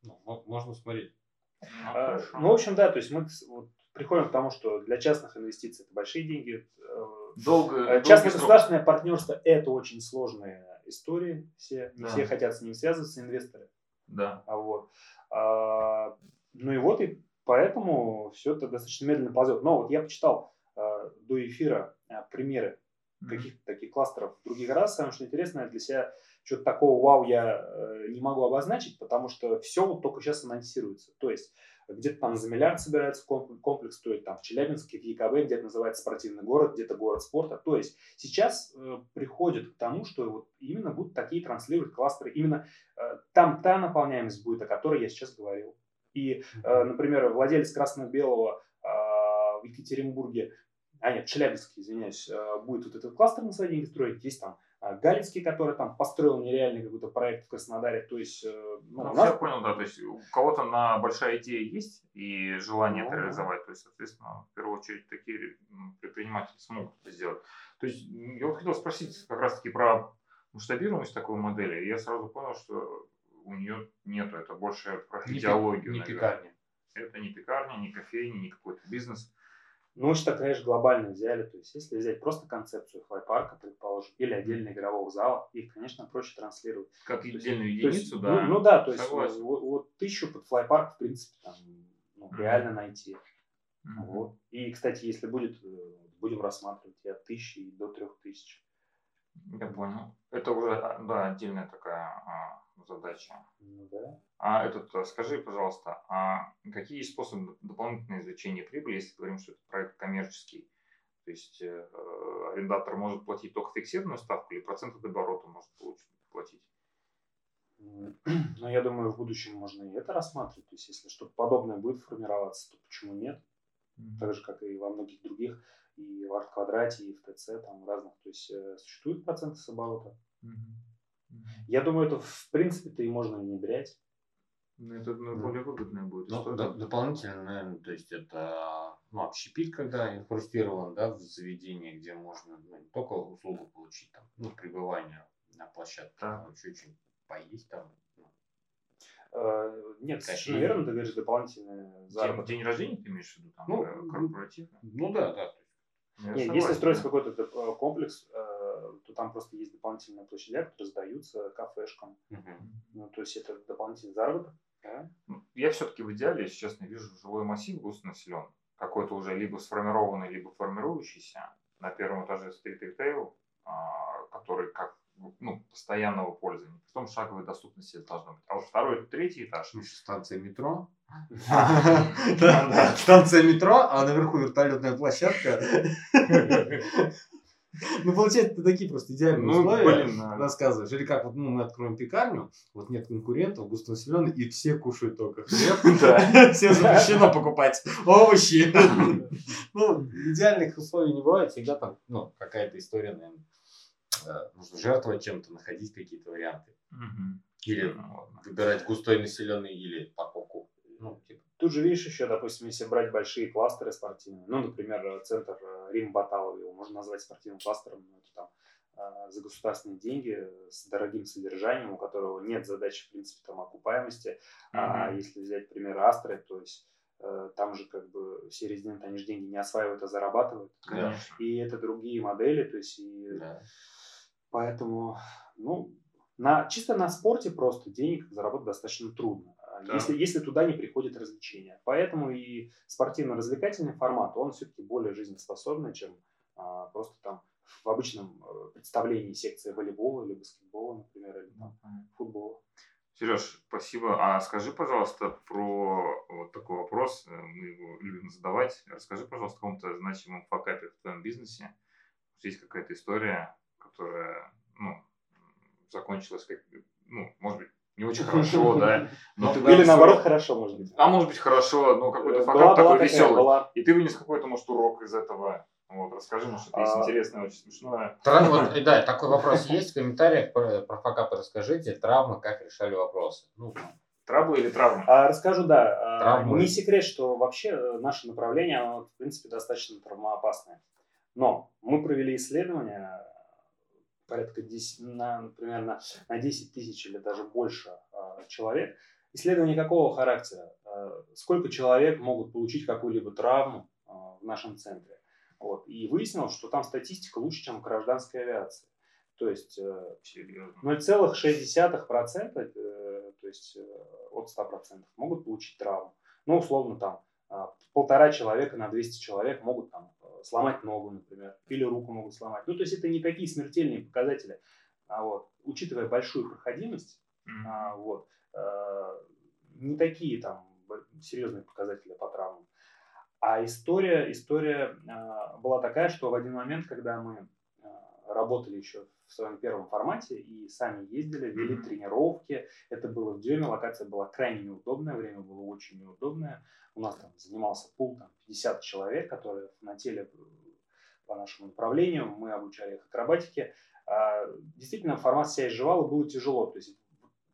ну, можно смотреть. Ну, а, ну, в общем, да, то есть мы вот, приходим к тому, что для частных инвестиций это большие деньги. Э, Долго, Частно-государственное партнерство это очень сложные истории. Все, да. все хотят с ним связываться, инвесторы. Да. А вот. А, ну и вот, и поэтому все это достаточно медленно ползет. Но вот я почитал а, до эфира а, примеры каких-то таких кластеров в других раз. Самое что интересное для себя, что-то такого вау я э, не могу обозначить, потому что все вот только сейчас анонсируется. То есть где-то там за миллиард собирается комплекс, стоит там в Челябинске, в ЕКБ, где-то называется спортивный город, где-то город спорта. То есть сейчас э, приходит к тому, что вот именно будут такие транслировать кластеры, именно э, там та наполняемость будет, о которой я сейчас говорил. И, э, например, владелец красно-белого э, в Екатеринбурге, а нет, в Челябинске, извиняюсь, э, будет вот этот кластер на свои деньги строить, есть там а Галицкий, который там построил нереальный какой-то проект в Краснодаре. То есть, э, ну, ну нас... я понял, да. То есть у кого-то на большая идея есть и желание ну, это реализовать. То есть, соответственно, в первую очередь такие предприниматели смогут это сделать. То есть я вот хотел спросить как раз-таки про масштабируемость такой модели. И я сразу понял, что у нее нету. Это больше про не идеологию. Не пекарня. Это не пекарня, не кофейня, не какой-то бизнес. Ну, очень так, конечно, глобально взяли. То есть, если взять просто концепцию флайпарка, предположим, или отдельно игрового зала, их, конечно, проще транслировать. Как отдельную единицу, есть, да. Ну, ну да, то есть вот, вот тысячу под флайпарк, в принципе, там, ну, реально найти. Mm-hmm. Вот. И, кстати, если будет, э, будем рассматривать и от тысячи и до трех тысяч. Я понял. Это уже, а, да, отдельная такая а, задача. Ну, да. А этот, э, скажи, пожалуйста, а какие способы дополнительного извлечения прибыли, если говорим, что это проект коммерческий? То есть э, арендатор может платить только фиксированную ставку или процент от оборота может получить, платить? Ну, я думаю, в будущем можно и это рассматривать. То есть, если что-то подобное будет формироваться, то почему нет? Mm-hmm. Так же, как и во многих других, и в арт-квадрате, и в ТЦ, там разных. То есть, э, существуют проценты с оборота. Mm-hmm. Я думаю, это в принципе-то и можно внедрять. Ну, это ну, более выгодное будет. Ну, д- дополнительно, наверное, то есть это ну, общепит, когда инкрустирован да, в заведении, где можно ну, не только услугу получить, там, ну, пребывание на площадке, да. но еще что-нибудь поесть там. Ну. Uh, нет, совершенно верно, ты говоришь дополнительные заработок. День, день рождения ты имеешь в виду, там, ну, э, корпоративно? Ну да, да. Нет, если строить какой-то э, комплекс, то там просто есть дополнительные площади, которые сдаются кафешкам. Угу. Ну, то есть это дополнительный заработок. Да? Ну, я все-таки в идеале, если честно, вижу жилой массив густонаселен, какой-то уже либо сформированный, либо формирующийся. На первом этаже стрит-ритейл, а, который как ну, постоянного пользования. Потом шаговой доступности это должно быть. А вот второй, третий этаж. Станция метро. Станция метро, а наверху вертолетная площадка. Ну, получается, ты такие просто идеальные ну, условия блин, рассказываешь. Или как, вот ну, мы откроем пекарню, вот нет конкурентов, густонаселенный, и все кушают только хлеб. Да. Всем запрещено покупать овощи. Ну, идеальных условий не бывает. Всегда там, ну, какая-то история, наверное, э, нужно жертвовать чем-то, находить какие-то варианты. Или выбирать густой населенный, или покупку. Ну, типа. Тут же видишь еще, допустим, если брать большие кластеры спортивные, ну, например, центр э, Рим Баталова, его можно назвать спортивным кластером, но это там э, за государственные деньги, с дорогим содержанием, у которого нет задачи, в принципе, там, окупаемости. Mm-hmm. А если взять пример Астры, то есть э, там же как бы все резиденты, они же деньги не осваивают, а зарабатывают. Yeah. И это другие модели, то есть и yeah. поэтому, ну, на, чисто на спорте просто денег заработать достаточно трудно да. если, если туда не приходит развлечения. Поэтому и спортивно-развлекательный формат, он все-таки более жизнеспособный, чем а, просто там в обычном э, представлении секции волейбола или баскетбола, например, или там, футбола. Сереж, спасибо. А скажи, пожалуйста, про вот такой вопрос, э, мы его любим задавать. Расскажи, пожалуйста, о каком-то значимом факапе в твоем бизнесе. Есть какая-то история, которая ну, закончилась, как, ну, может быть, не очень хорошо, да. Но ты Или наоборот хорошо, может быть. А может быть хорошо, но какой-то факап такой веселый. И ты вынес какой-то, может, урок из этого. Вот, расскажи, может, что-то есть а, интересное, очень смешное. Вот, да, такой вопрос есть в комментариях про, про факапы расскажите. Травмы, как решали вопросы. Ну, Травмы или травмы? А, расскажу, да. А, травмы. Не секрет, что вообще э, наше направление, оно, в принципе, достаточно травмоопасное. Но мы провели исследование порядка 10, на, например, на, на 10 тысяч или даже больше э, человек. Исследование какого характера? Э, сколько человек могут получить какую-либо травму э, в нашем центре? Вот. И выяснилось, что там статистика лучше, чем в гражданской авиации. То есть э, 0,6%, э, то есть э, от 100% могут получить травму. Ну, условно, там полтора человека на 200 человек могут там сломать ногу, например, или руку могут сломать. Ну, то есть это не такие смертельные показатели. А вот, учитывая большую проходимость, mm-hmm. а, вот, а, не такие там серьезные показатели по травмам. А история, история а, была такая, что в один момент, когда мы работали еще в своем первом формате и сами ездили, вели mm-hmm. тренировки. Это было в Дюме, локация была крайне неудобная, время было очень неудобное. У нас там занимался пул, там 50 человек, которые на теле по нашему направлению, мы обучали их акробатике. А, действительно, формат себя изживал, и было тяжело. То есть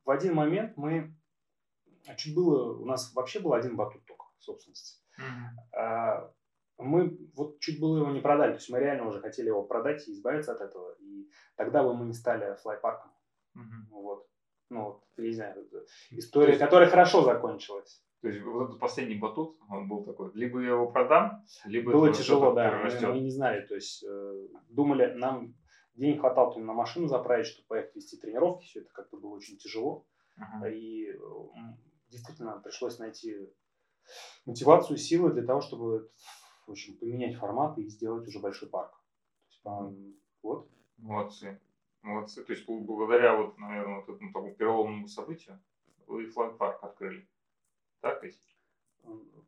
в один момент мы... Чуть было... У нас вообще был один батут только в собственности. Mm-hmm. Мы вот чуть было его не продали. То есть мы реально уже хотели его продать и избавиться от этого. И тогда бы мы не стали флайпарком. Mm-hmm. Вот. Ну, вот, я не знаю, история, есть, которая хорошо закончилась. То есть вот этот последний батут, он был такой, либо я его продам, либо было тяжело, да. Мы, мы не знали, то есть э, думали, нам денег хватало на машину заправить, чтобы поехать вести тренировки, все это как-то было очень тяжело. Uh-huh. И э, действительно пришлось найти мотивацию, силы для того, чтобы в общем, поменять формат и сделать уже большой парк. То есть, вот. Молодцы. Молодцы. То есть благодаря вот, наверное, вот этому такому переломному событию вы флаг-парк открыли. Так ведь?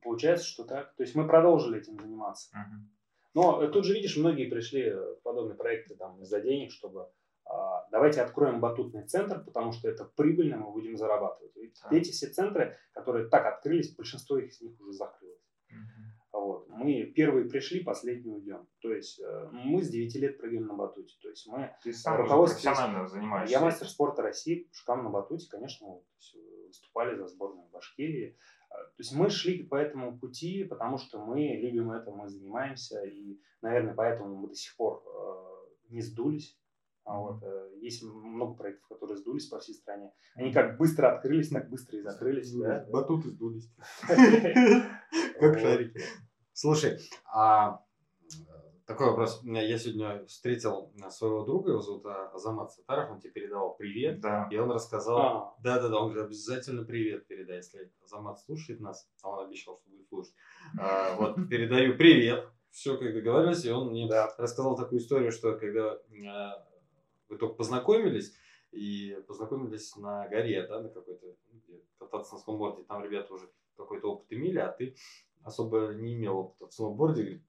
Получается, что так. То есть мы продолжили этим заниматься. Uh-huh. Но тут же, видишь, многие пришли в подобные проекты там, из-за денег, чтобы а, давайте откроем батутный центр, потому что это прибыльно, мы будем зарабатывать. Ведь да. эти все центры, которые так открылись, большинство из них уже закрылось. Вот. Мы первые пришли, последние уйдем. То есть э, мы с 9 лет прыгаем на батуте. То есть мы Ты сам профессионально занимаешься. Я мастер спорта России, шкам на батуте, конечно, выступали за сборную Башкирии. А, то есть мы шли по этому пути, потому что мы любим это, мы занимаемся, и, наверное, поэтому мы до сих пор э, не сдулись. А вот, э, есть много проектов, которые сдулись по всей стране. Они как быстро открылись, так быстро и закрылись. Да? Батуты сдулись. Как шарики. Слушай, а такой вопрос. Я сегодня встретил своего друга, его зовут Азамат Сатаров, он тебе передавал привет. Да. И он рассказал, да-да-да, он же обязательно привет передай, если Азамат слушает нас, а он обещал, что будет слушать. А, вот, передаю привет. Все, как договорились, и он мне да. рассказал такую историю, что когда а, вы только познакомились, и познакомились на горе, да, на какой-то, кататься на сноуборде, там ребята уже какой-то опыт имели, а ты особо не имел опыта в сноуборде, говорит,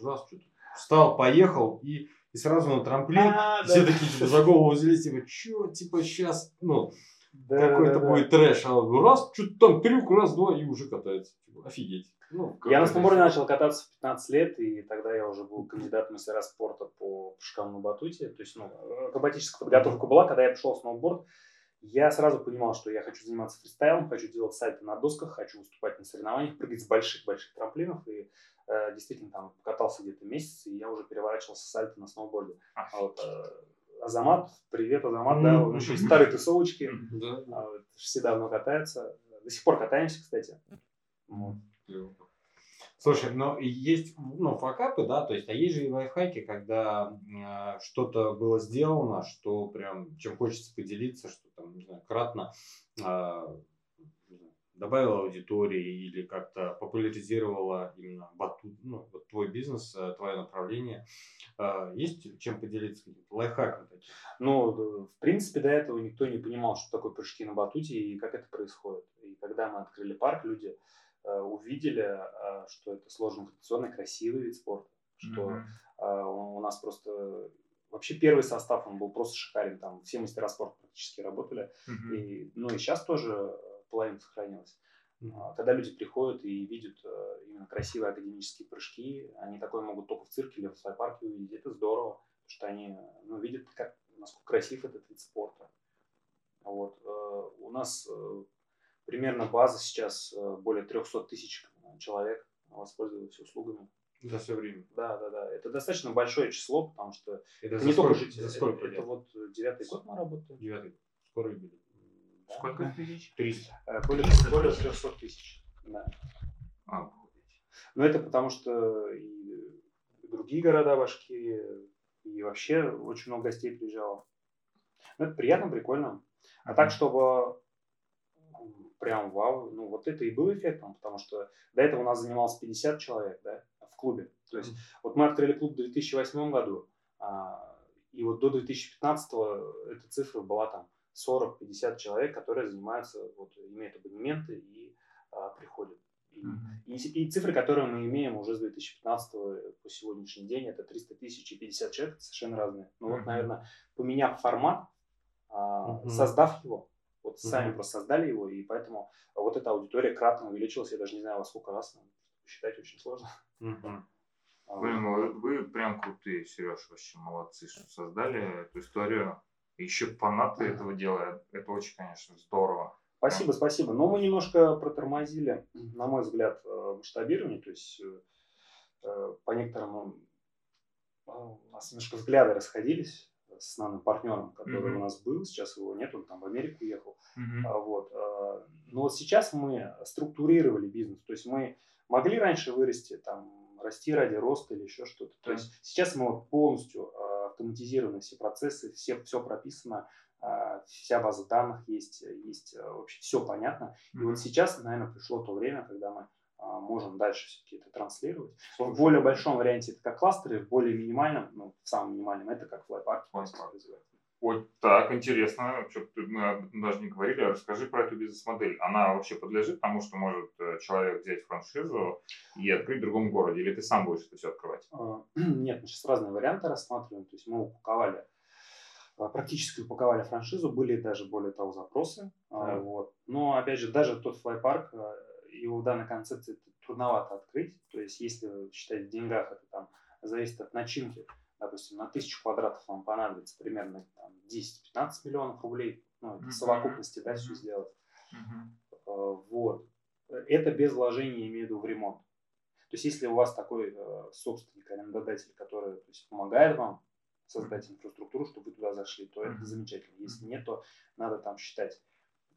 раз что-то встал, поехал, и, и сразу на трамплин, а, все да. такие типа, за голову взялись, типа, что, типа, сейчас, ну, да, какой-то да, будет да. трэш, а он раз, что-то там трюк, раз, два, и уже катается, типа, офигеть. Ну, я на сноуборде начал кататься в 15 лет, и тогда я уже был кандидатом мастера спорта по прыжкам на батуте. То есть, ну, акробатическая подготовка была, когда я пришел в сноуборд, я сразу понимал, что я хочу заниматься фристайлом, хочу делать сальто на досках, хочу выступать на соревнованиях, прыгать с больших-больших трамплинов. И э, действительно там покатался где-то месяц, и я уже переворачивался сальто на сноуборде. А вот, э, Азамат, привет, Азамат, mm-hmm. да, он еще из старой тусовочки, mm-hmm. вот, все давно катается. До сих пор катаемся, кстати. Вот. Слушай, но есть ну, факапы, да, то есть, а есть же и лайфхаки, когда э, что-то было сделано, что прям, чем хочется поделиться, что там, не знаю, кратно э, добавила аудитории или как-то популяризировала именно батут, ну, вот твой бизнес, э, твое направление. Э, есть чем поделиться каким-то лайфхаком таким? Ну, в принципе, до этого никто не понимал, что такое прыжки на батуте и как это происходит. И когда мы открыли парк, люди увидели, э, что это сложный компетиционный, красивый вид спорта, что mm-hmm. у нас просто вообще первый состав он был просто шикарен, там все мастера спорта практически работали, mm-hmm. и ну и сейчас тоже половина сохранилась. Mm-hmm. Когда люди приходят и видят именно красивые академические прыжки, они такое могут только в цирке или в свайпарке увидеть, это здорово, потому что они ну, видят, как, насколько красив этот вид спорта. Вот. У нас примерно база сейчас э, более 300 тысяч э, человек воспользовались услугами. За все время. Да, да, да. Это достаточно большое число, потому что это, это не сколько, только жители. Это, это вот девятый год мы работаем. Девятый. Скоро будет. Да? Сколько тысяч? Триста. Э, более, более 300 тысяч. Да. А, Но это потому что и другие города Башкирии, и вообще очень много гостей приезжало. Ну, это приятно, прикольно. А так, чтобы прям вау. Ну, вот это и был эффектом, потому что до этого у нас занималось 50 человек, да, в клубе. То есть, mm-hmm. вот мы открыли клуб в 2008 году, а, и вот до 2015 эта цифра была там 40-50 человек, которые занимаются, вот, имеют абонементы и а, приходят. И, mm-hmm. и, и цифры, которые мы имеем уже с 2015 по сегодняшний день, это 300 тысяч и 50 человек, совершенно разные. Ну mm-hmm. вот, наверное, поменяв формат, а, mm-hmm. создав его, вот mm-hmm. сами просто создали его, и поэтому вот эта аудитория кратно увеличилась. Я даже не знаю, во сколько раз, но считать очень сложно. Mm-hmm. Блин, вы, вы прям крутые, Сереж, вообще молодцы, что создали эту историю. Еще фанаты этого дела. Это очень, конечно, здорово. Спасибо, прям. спасибо. Но мы немножко протормозили, на мой взгляд, э, масштабирование. То есть э, э, по некоторым у нас немножко взгляды расходились с нами партнером, который mm-hmm. у нас был, сейчас его нет, он там в Америку уехал. Mm-hmm. Вот. Но вот сейчас мы структурировали бизнес, то есть мы могли раньше вырасти там расти ради роста или еще что-то. То есть сейчас мы вот полностью э, автоматизированы все процессы, все, все прописано, вся база данных есть, есть вообще все понятно. И mm-hmm. вот сейчас, наверное, пришло то время, когда мы можем дальше все-таки это транслировать. В более большом варианте это как кластеры, в более минимальном, ну, в самом минимальном, это как флайпарки. Флайпарк. Ой, так, интересно. Что-то мы даже не говорили. Расскажи про эту бизнес-модель. Она вообще подлежит тому, что может э, человек взять франшизу и открыть в другом городе? Или ты сам будешь это все открывать? А, нет, мы сейчас разные варианты рассматриваем. То есть мы упаковали, а, практически упаковали франшизу. Были даже, более того, запросы. А, да. Вот. Но, опять же, даже тот флайпарк, его в данной концепции трудновато открыть. То есть если считать в деньгах, это там зависит от начинки допустим, на тысячу квадратов вам понадобится примерно 10-15 миллионов рублей, ну, это mm-hmm. совокупности, да, все сделать. Mm-hmm. Вот. Это без вложения, имею в виду, в ремонт. То есть, если у вас такой э, собственник, арендодатель, который то есть, помогает вам создать инфраструктуру, чтобы вы туда зашли, то это замечательно. Если нет, то надо там считать.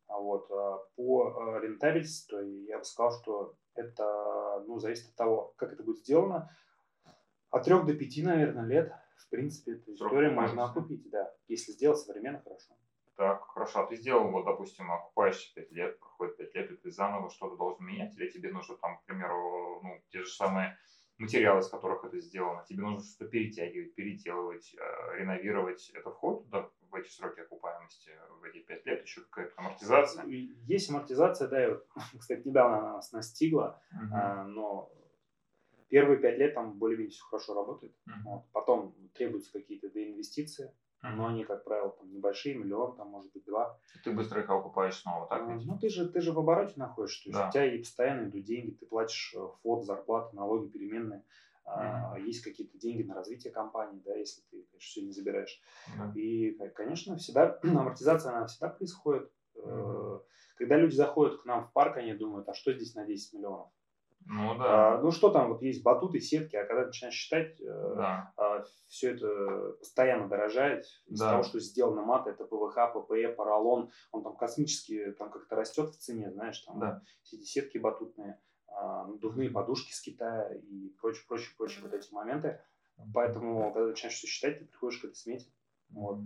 А вот а по э, рентабельности, то я бы сказал, что это ну, зависит от того, как это будет сделано. От трех до пяти, наверное, лет, в принципе, эту историю можно окупить, да, если сделать современно хорошо. Так, хорошо. А ты сделал, вот, допустим, окупаешься 5 лет, проходит 5 лет, и ты заново что-то должен менять, или тебе нужно там, к примеру, ну, те же самые материалы, из которых это сделано, тебе нужно что-то перетягивать, переделывать, э, реновировать. Это входит туда в эти сроки окупаемости, в эти 5 лет, еще какая-то амортизация? Есть амортизация, да, и вот, кстати, недавно она нас настигла, угу. а, но Первые пять лет там более-менее все хорошо работает. Uh-huh. Вот. Потом требуются какие-то доинвестиции, но они, как правило, там небольшие, миллион, там может быть два. Ты быстро их окупаешь снова, так ведь? Ну, ты же, ты же в обороте находишься, то есть да. у тебя и постоянно идут деньги, ты платишь э, фот, зарплаты, налоги переменные. Uh-huh. Есть какие-то деньги на развитие компании, да, если ты, конечно, все не забираешь. Uh-huh. И, конечно, всегда амортизация, она всегда происходит. Uh-huh. Когда люди заходят к нам в парк, они думают, а что здесь на 10 миллионов? Ну да. А, ну что там, вот есть батуты, сетки, а когда начинаешь считать, э, да. а, все это постоянно дорожает. Из да. того, что сделано мат, это ПВХ, ППЭ, поролон, он там космически там как-то растет в цене, знаешь, там да. все эти сетки батутные, а, надувные подушки с Китая и прочее, прочее, прочее вот эти моменты. Поэтому, когда начинаешь все считать, ты приходишь к этой смете. Вот.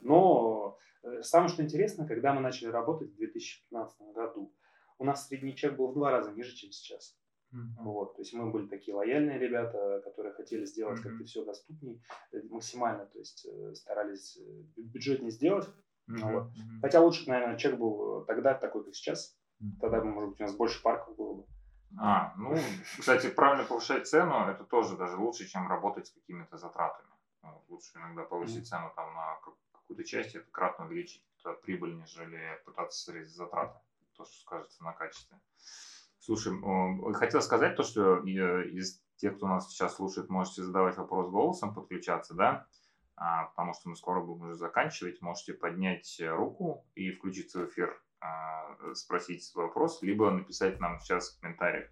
Но э, самое что интересно, когда мы начали работать в 2015 году, у нас средний чек был в два раза ниже, чем сейчас. Mm-hmm. Вот, то есть мы были такие лояльные ребята, которые хотели сделать mm-hmm. как-то все доступней, э, максимально, то есть э, старались бюджетнее сделать. Mm-hmm. Вот. Mm-hmm. Хотя лучше, наверное, чек был тогда такой, как сейчас. Mm-hmm. Тогда, может быть, у нас больше парков было бы. А, ну, кстати, правильно повышать цену, это тоже даже лучше, чем работать с какими-то затратами. Ну, лучше иногда повысить цену там на какую-то часть, это кратно увеличить прибыль, нежели пытаться срезать затраты. То, что скажется на качестве. Слушай, хотел сказать то, что из тех, кто нас сейчас слушает, можете задавать вопрос голосом, подключаться, да, а, потому что мы скоро будем уже заканчивать. Можете поднять руку и включиться в эфир, спросить свой вопрос, либо написать нам сейчас в комментариях.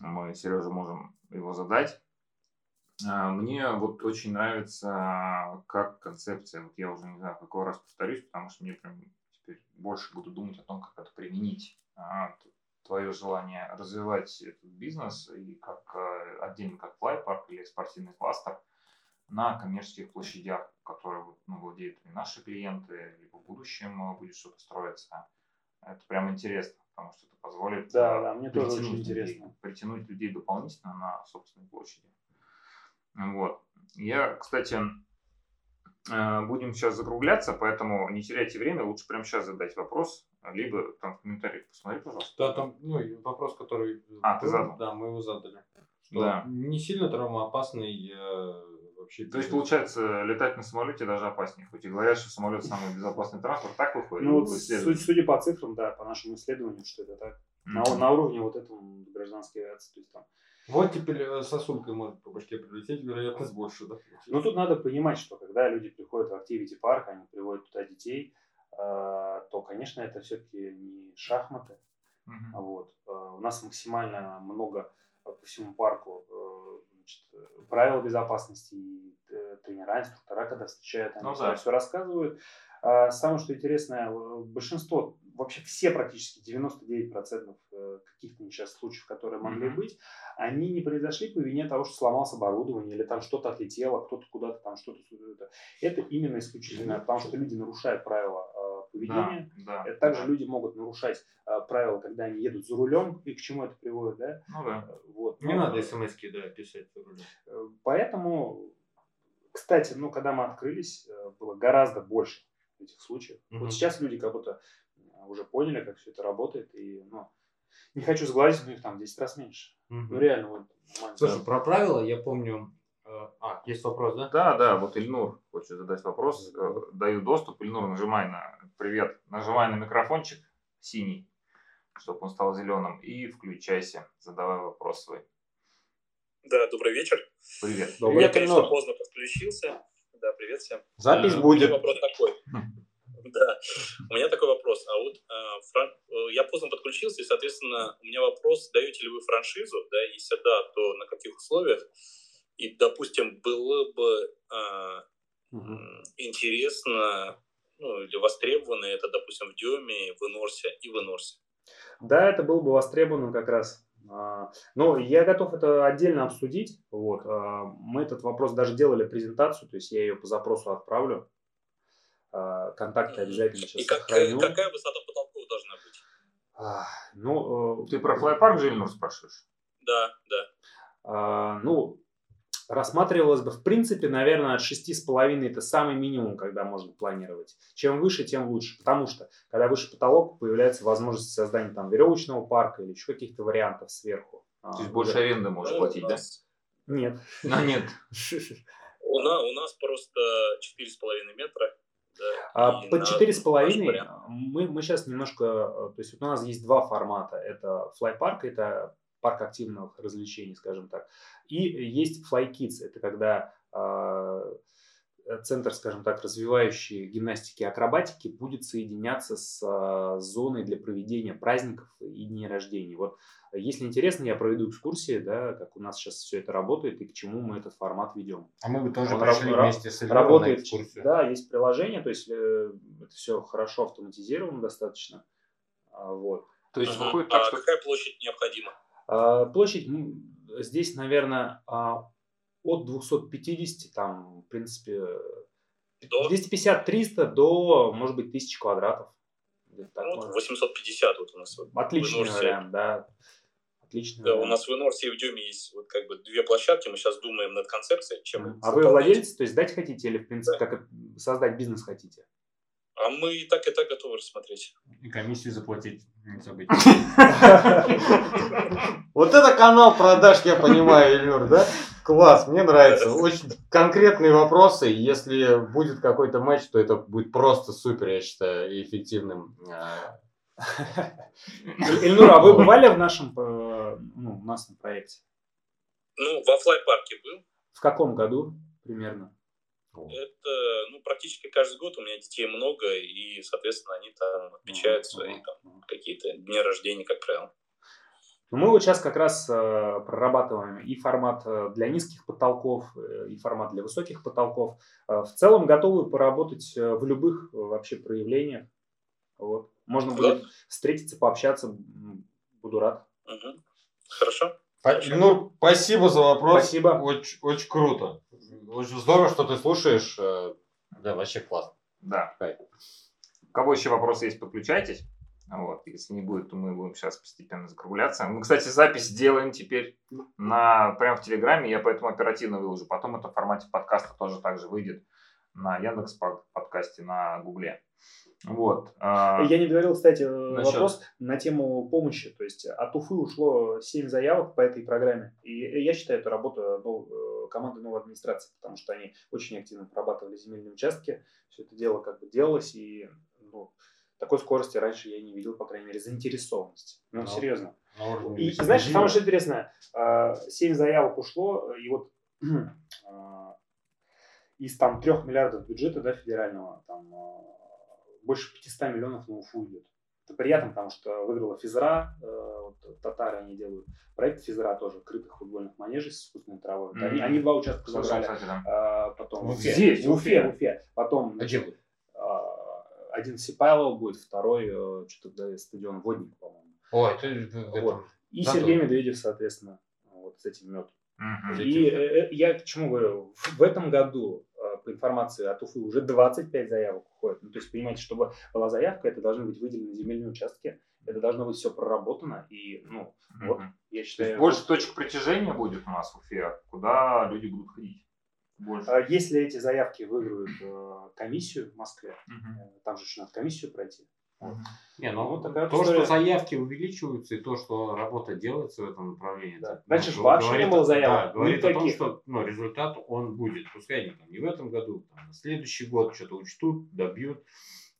Мы, Сережа, можем его задать. А, мне вот очень нравится как концепция, вот я уже не знаю, какой раз повторюсь, потому что мне прям теперь больше буду думать о том, как это применить твое желание развивать этот бизнес и как отдельно как флайпарк или спортивный кластер на коммерческих площадях, которые ну, владеют и наши клиенты, либо в будущем э, будет что-то строиться. Это прям интересно, потому что это позволит да, да, мне тоже очень интересно. притянуть людей дополнительно на собственной площади. Вот. Я, кстати, э, будем сейчас закругляться, поэтому не теряйте время, лучше прямо сейчас задать вопрос либо там в комментариях посмотри, пожалуйста. Да, там, ну, вопрос, который... А, ты задал? Да, мы его задали. Что да. Не сильно травмоопасный э, вообще. То есть, получается, летать на самолете даже опаснее. Хоть и говорят, что самолет самый безопасный транспорт, так выходит? Ну, вот, судя, судя по цифрам, да, по нашему исследованию, что это так. Mm-hmm. На, на уровне вот этого гражданской авиации. То есть там Вот теперь э, сосулькой может по башке прилететь, вероятность больше, да? Ну, тут надо понимать, что когда люди приходят в Activity парк, они приводят туда детей, э, то, конечно, это все-таки не шахматы. Uh-huh. Вот. Э, у нас максимально много по всему парку значит, правил безопасности, и тренера, инструктора, когда встречают, они ну, да. все рассказывают. А самое, что интересное, большинство, вообще все практически 99% э, каких-то несчастных случаев, которые могли mm-hmm. быть, они не произошли по вине того, что сломалось оборудование или там что-то отлетело, кто-то куда-то там что-то... Это именно исключительно, mm-hmm. потому что люди нарушают правила э, поведения. Да, да, Также да. люди могут нарушать э, правила, когда они едут за рулем, и к чему это приводит, да? Ну да. Вот. Не Но, надо смс да, писать за рулем. Поэтому, кстати, ну, когда мы открылись, было гораздо больше этих случаев. Mm-hmm. Вот сейчас люди как будто а, уже поняли, как все это работает, и, ну, не хочу сглазить, но их там в 10 раз меньше. Mm-hmm. Ну, реально, вот. Слушай, про правила я помню, э, а, есть вопрос, да? Да, да, вот Ильнур хочет задать вопрос. Э, даю доступ. Ильнур, нажимай на привет, нажимай на микрофончик синий, чтобы он стал зеленым, и включайся, задавай вопрос свой. Да, добрый вечер. Привет. Добрый Я, конечно, поздно подключился. Да, привет всем. Запись а, будет. Вопрос такой. Да, у меня такой вопрос. А вот а, фран... Э, я поздно подключился, и, соответственно, у меня вопрос, даете ли вы франшизу, да, если да, то на каких условиях? И, допустим, было бы а, угу. интересно, ну, или востребовано это, допустим, в Диоме, в Инорсе и в Инорсе. Да, это было бы востребовано как раз а, но я готов это отдельно обсудить. Вот. А, мы этот вопрос даже делали презентацию, то есть я ее по запросу отправлю. А, контакты обязательно сейчас И как, сохраню. какая высота потолков должна быть? Ну, э, Ты про флайпарк же, спрашиваешь? Да, да. Ну, рассматривалось бы, в принципе, наверное, от 6,5 это самый минимум, когда можно планировать. Чем выше, тем лучше. Потому что, когда выше потолок, появляется возможность создания там веревочного парка или еще каких-то вариантов сверху. А, То есть больше аренды можешь платить, да? Нет. А, нет. У нас, у нас просто 4,5 метра. Да, а, под четыре с половиной мы, мы сейчас немножко, то есть вот у нас есть два формата. Это флайпарк, это парк активных развлечений, скажем так. И есть Fly Kids, это когда э, центр, скажем так, развивающий гимнастики и акробатики будет соединяться с э, зоной для проведения праздников и дней рождения. Вот, если интересно, я проведу экскурсии, да, как у нас сейчас все это работает и к чему мы этот формат ведем. А мы бы тоже Он пришли раб- вместе с Эльвиром работает, на экскурсию. Да, есть приложение, то есть э, это все хорошо автоматизировано достаточно. А, вот. То есть выходит так, а что... какая площадь необходима? А, площадь здесь, наверное, а, от 250, там, в принципе, 250-300 до, может быть, 1000 квадратов. Так ну, 850 вот у нас. Отличный вариант, да. Отличный да, вариант. у нас в Инорсе и в Дюме есть вот как бы две площадки, мы сейчас думаем над концепцией, чем А вы владелец, то есть дать хотите или, в принципе, да. как создать бизнес хотите? А мы и так, и так готовы рассмотреть. И комиссию заплатить, не забыть. Вот это канал продаж, я понимаю, Ильнур, да? Класс, мне нравится. Очень конкретные вопросы. Если будет какой-то матч, то это будет просто супер, я считаю, эффективным. Ильнур, а вы бывали в нашем, э, ну, у нас на проекте? Ну, во флай-парке был. В каком году примерно? Это, ну, практически каждый год у меня детей много, и, соответственно, они там отмечают свои там, какие-то дни рождения, как правило. Ну, мы вот сейчас как раз э, прорабатываем и формат э, для низких потолков, э, и формат для высоких потолков. В целом готовы поработать в любых вообще проявлениях. Вот. Можно да. будет встретиться, пообщаться. Буду рад. Угу. Хорошо. Ну, спасибо за вопрос. Спасибо. Очень, очень круто. Очень здорово, что ты слушаешь. Э, да, вообще классно. Да. Кайф. У кого еще вопросы есть, подключайтесь. Вот. Если не будет, то мы будем сейчас постепенно закругляться. Мы, кстати, запись делаем теперь на, прямо в Телеграме, я поэтому оперативно выложу. Потом это в формате подкаста тоже также выйдет на Яндекс подкасте, на Гугле. Вот. А, Я не говорил, кстати, Насчет... вопрос на тему помощи. То есть от Уфы ушло 7 заявок по этой программе. И я считаю, это работа ну, э, команды новой администрации, потому что они очень активно прорабатывали земельные участки. Все это дело как бы делалось. И ну, такой скорости раньше я не видел, по крайней мере, заинтересованности. Ну, no. серьезно. И знаешь, самое что интересное, 7 заявок ушло, и вот из там 3 миллиардов бюджета да, федерального, там больше 500 миллионов на УФУ идет. Это приятно, потому что выиграла Физра, э, вот, татары они делают проект Физра тоже, крытых футбольных манежей с искусственной травой. Mm-hmm. Они, они два участка забрали. Кстати, да. а, потом в Уфе. Здесь, в Уфе, в Уфе. Потом, значит, а, один Сипайлов будет, второй, э, что-то да, стадион Водник, по-моему. Ой, это, вот. И да, Сергей Медведев, соответственно, вот с этим медом. Mm-hmm. И э, я к чему говорю? В этом году по информации от Уфы уже 25 заявок уходит. Ну, то есть, понимаете, чтобы была заявка, это должны быть выделены земельные участки, это должно быть все проработано. И, ну, mm-hmm. вот, я считаю... больше точек притяжения будет у нас в Уфе, куда люди будут ходить. Больше. А если эти заявки выиграют э, комиссию в Москве, mm-hmm. там же еще надо комиссию пройти, вот. Не, ну вот такая то, история. что заявки увеличиваются и то, что работа делается в этом направлении. Да. Дальше ну, вообще говорит, не было заявок. Да, говорит никаких. о том, что ну, результат он будет. Пускай не, там, не в этом году, там, на следующий год что-то учтут, добьют,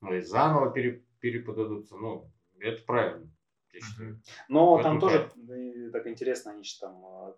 ну, и заново пере, переподадутся. Ну, это правильно. Я считаю. Но там тоже правильно. так интересно, они же там, э,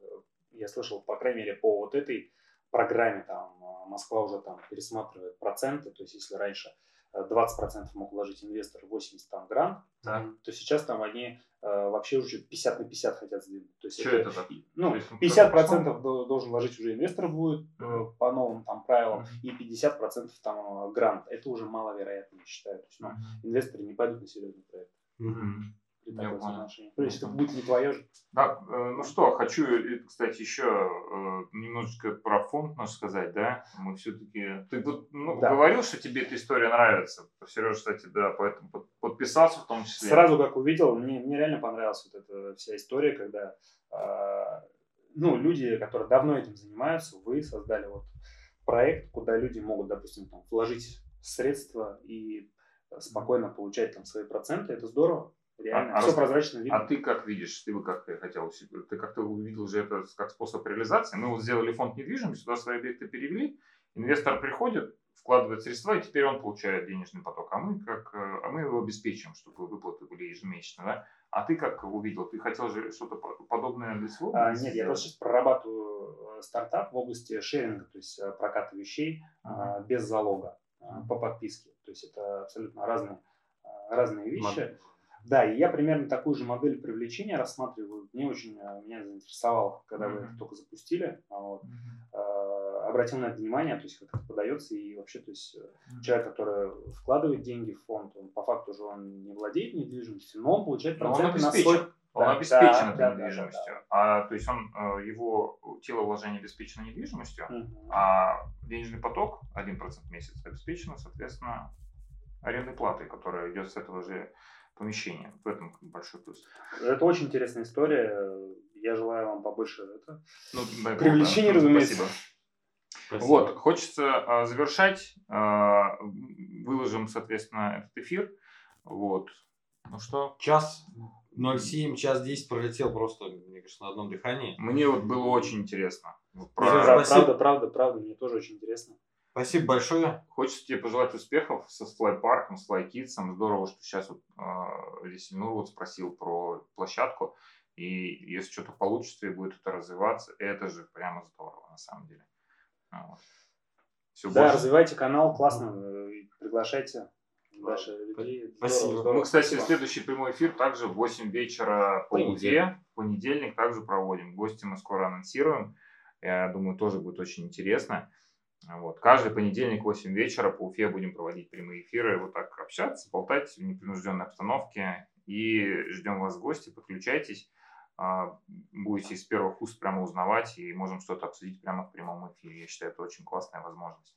я слышал, по крайней мере, по вот этой программе там э, Москва уже там пересматривает проценты, то есть если раньше 20% мог вложить инвестор, 80 там грант, да. то сейчас там они э, вообще уже 50 на 50 хотят сдвинуть. То есть Что это, это Ну, 50% процентов должен вложить уже инвестор будет mm-hmm. по новым там правилам, mm-hmm. и 50% там э, грант. Это уже маловероятно, я считаю. То есть, ну, mm-hmm. инвесторы не пойдут на серьезный проект. Mm-hmm таком соотношении. То есть это будет не твое же. Да, э, ну что, хочу, кстати, еще э, немножечко про фонд, можно сказать, да? Мы все-таки... Ты ну, да. говорил, что тебе эта история нравится. Сережа, кстати, да, поэтому подписался в том числе. Сразу как увидел, мне, мне реально понравилась вот эта вся история, когда э, ну, люди, которые давно этим занимаются, вы создали вот проект, куда люди могут, допустим, там, вложить средства и спокойно получать там свои проценты. Это здорово. Реально, а, все а прозрачно видно. А ты как видишь, ты бы как хотел, ты как-то увидел же это как способ реализации. Мы вот сделали фонд недвижимости, сюда свои объекты перевели, инвестор приходит, вкладывает средства, и теперь он получает денежный поток. А мы, как, э, а мы его обеспечим, чтобы выплаты были ежемесячно. Да? А ты как увидел? Ты хотел же что-то подобное для своего? А, нет, я просто сейчас прорабатываю э, стартап в области шеринга, то есть э, проката вещей uh-huh. без залога по подписке. То есть это абсолютно разные, разные вещи. Да, и я примерно такую же модель привлечения рассматриваю. Мне очень э, меня заинтересовало, когда mm-hmm. вы это только запустили. А вот, mm-hmm. обратил на это внимание, то есть как это подается, и вообще, то есть mm-hmm. человек, который вкладывает деньги в фонд, он по факту уже он не владеет недвижимостью, но он получает проценты на свой... Он да, обеспечен да, этой да, недвижимостью. Да, да, да. А, то есть он, его тело вложения обеспечено недвижимостью, угу. а денежный поток 1% в месяц обеспечен, соответственно, арендной платой, которая идет с этого же помещения. В этом большой плюс. Это очень интересная история. Я желаю вам побольше это. Ну, привлечения, да. разумеется. Спасибо. Спасибо. Вот, хочется а, завершать. А, выложим, соответственно, этот эфир. Вот. Ну что? Час 07, час 10 пролетел просто, мне кажется, на одном дыхании. Мне вот было очень интересно. Про... Правда, правда, правда, мне тоже очень интересно. Спасибо большое. Хочется тебе пожелать успехов со слайд-парком, с лайкидсом. Здорово, что сейчас вот э, Лесинур вот спросил про площадку. И если что-то получится и будет это развиваться, это же прямо здорово на самом деле. Вот. Все да, больше... развивайте канал, классно. Э, приглашайте дальше людей. Спасибо. Здорово, Мы, кстати, Спасибо. следующий прямой эфир также в 8 вечера по Уфе. Понедельник также проводим. Гости мы скоро анонсируем. Я думаю, тоже будет очень интересно. Вот. Каждый понедельник в 8 вечера по Уфе будем проводить прямые эфиры, вот так общаться, болтать в непринужденной обстановке. И ждем вас в гости, подключайтесь. А, будете из первых уст прямо узнавать и можем что-то обсудить прямо в прямом эфире. Я считаю, это очень классная возможность.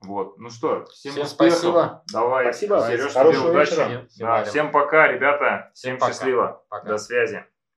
Вот, ну что, всем, всем успехов. Спасибо. Давай, спасибо. Сереж, тебе удачи. Да, всем пока, ребята. Всем, всем пока. счастливо. Пока. До связи.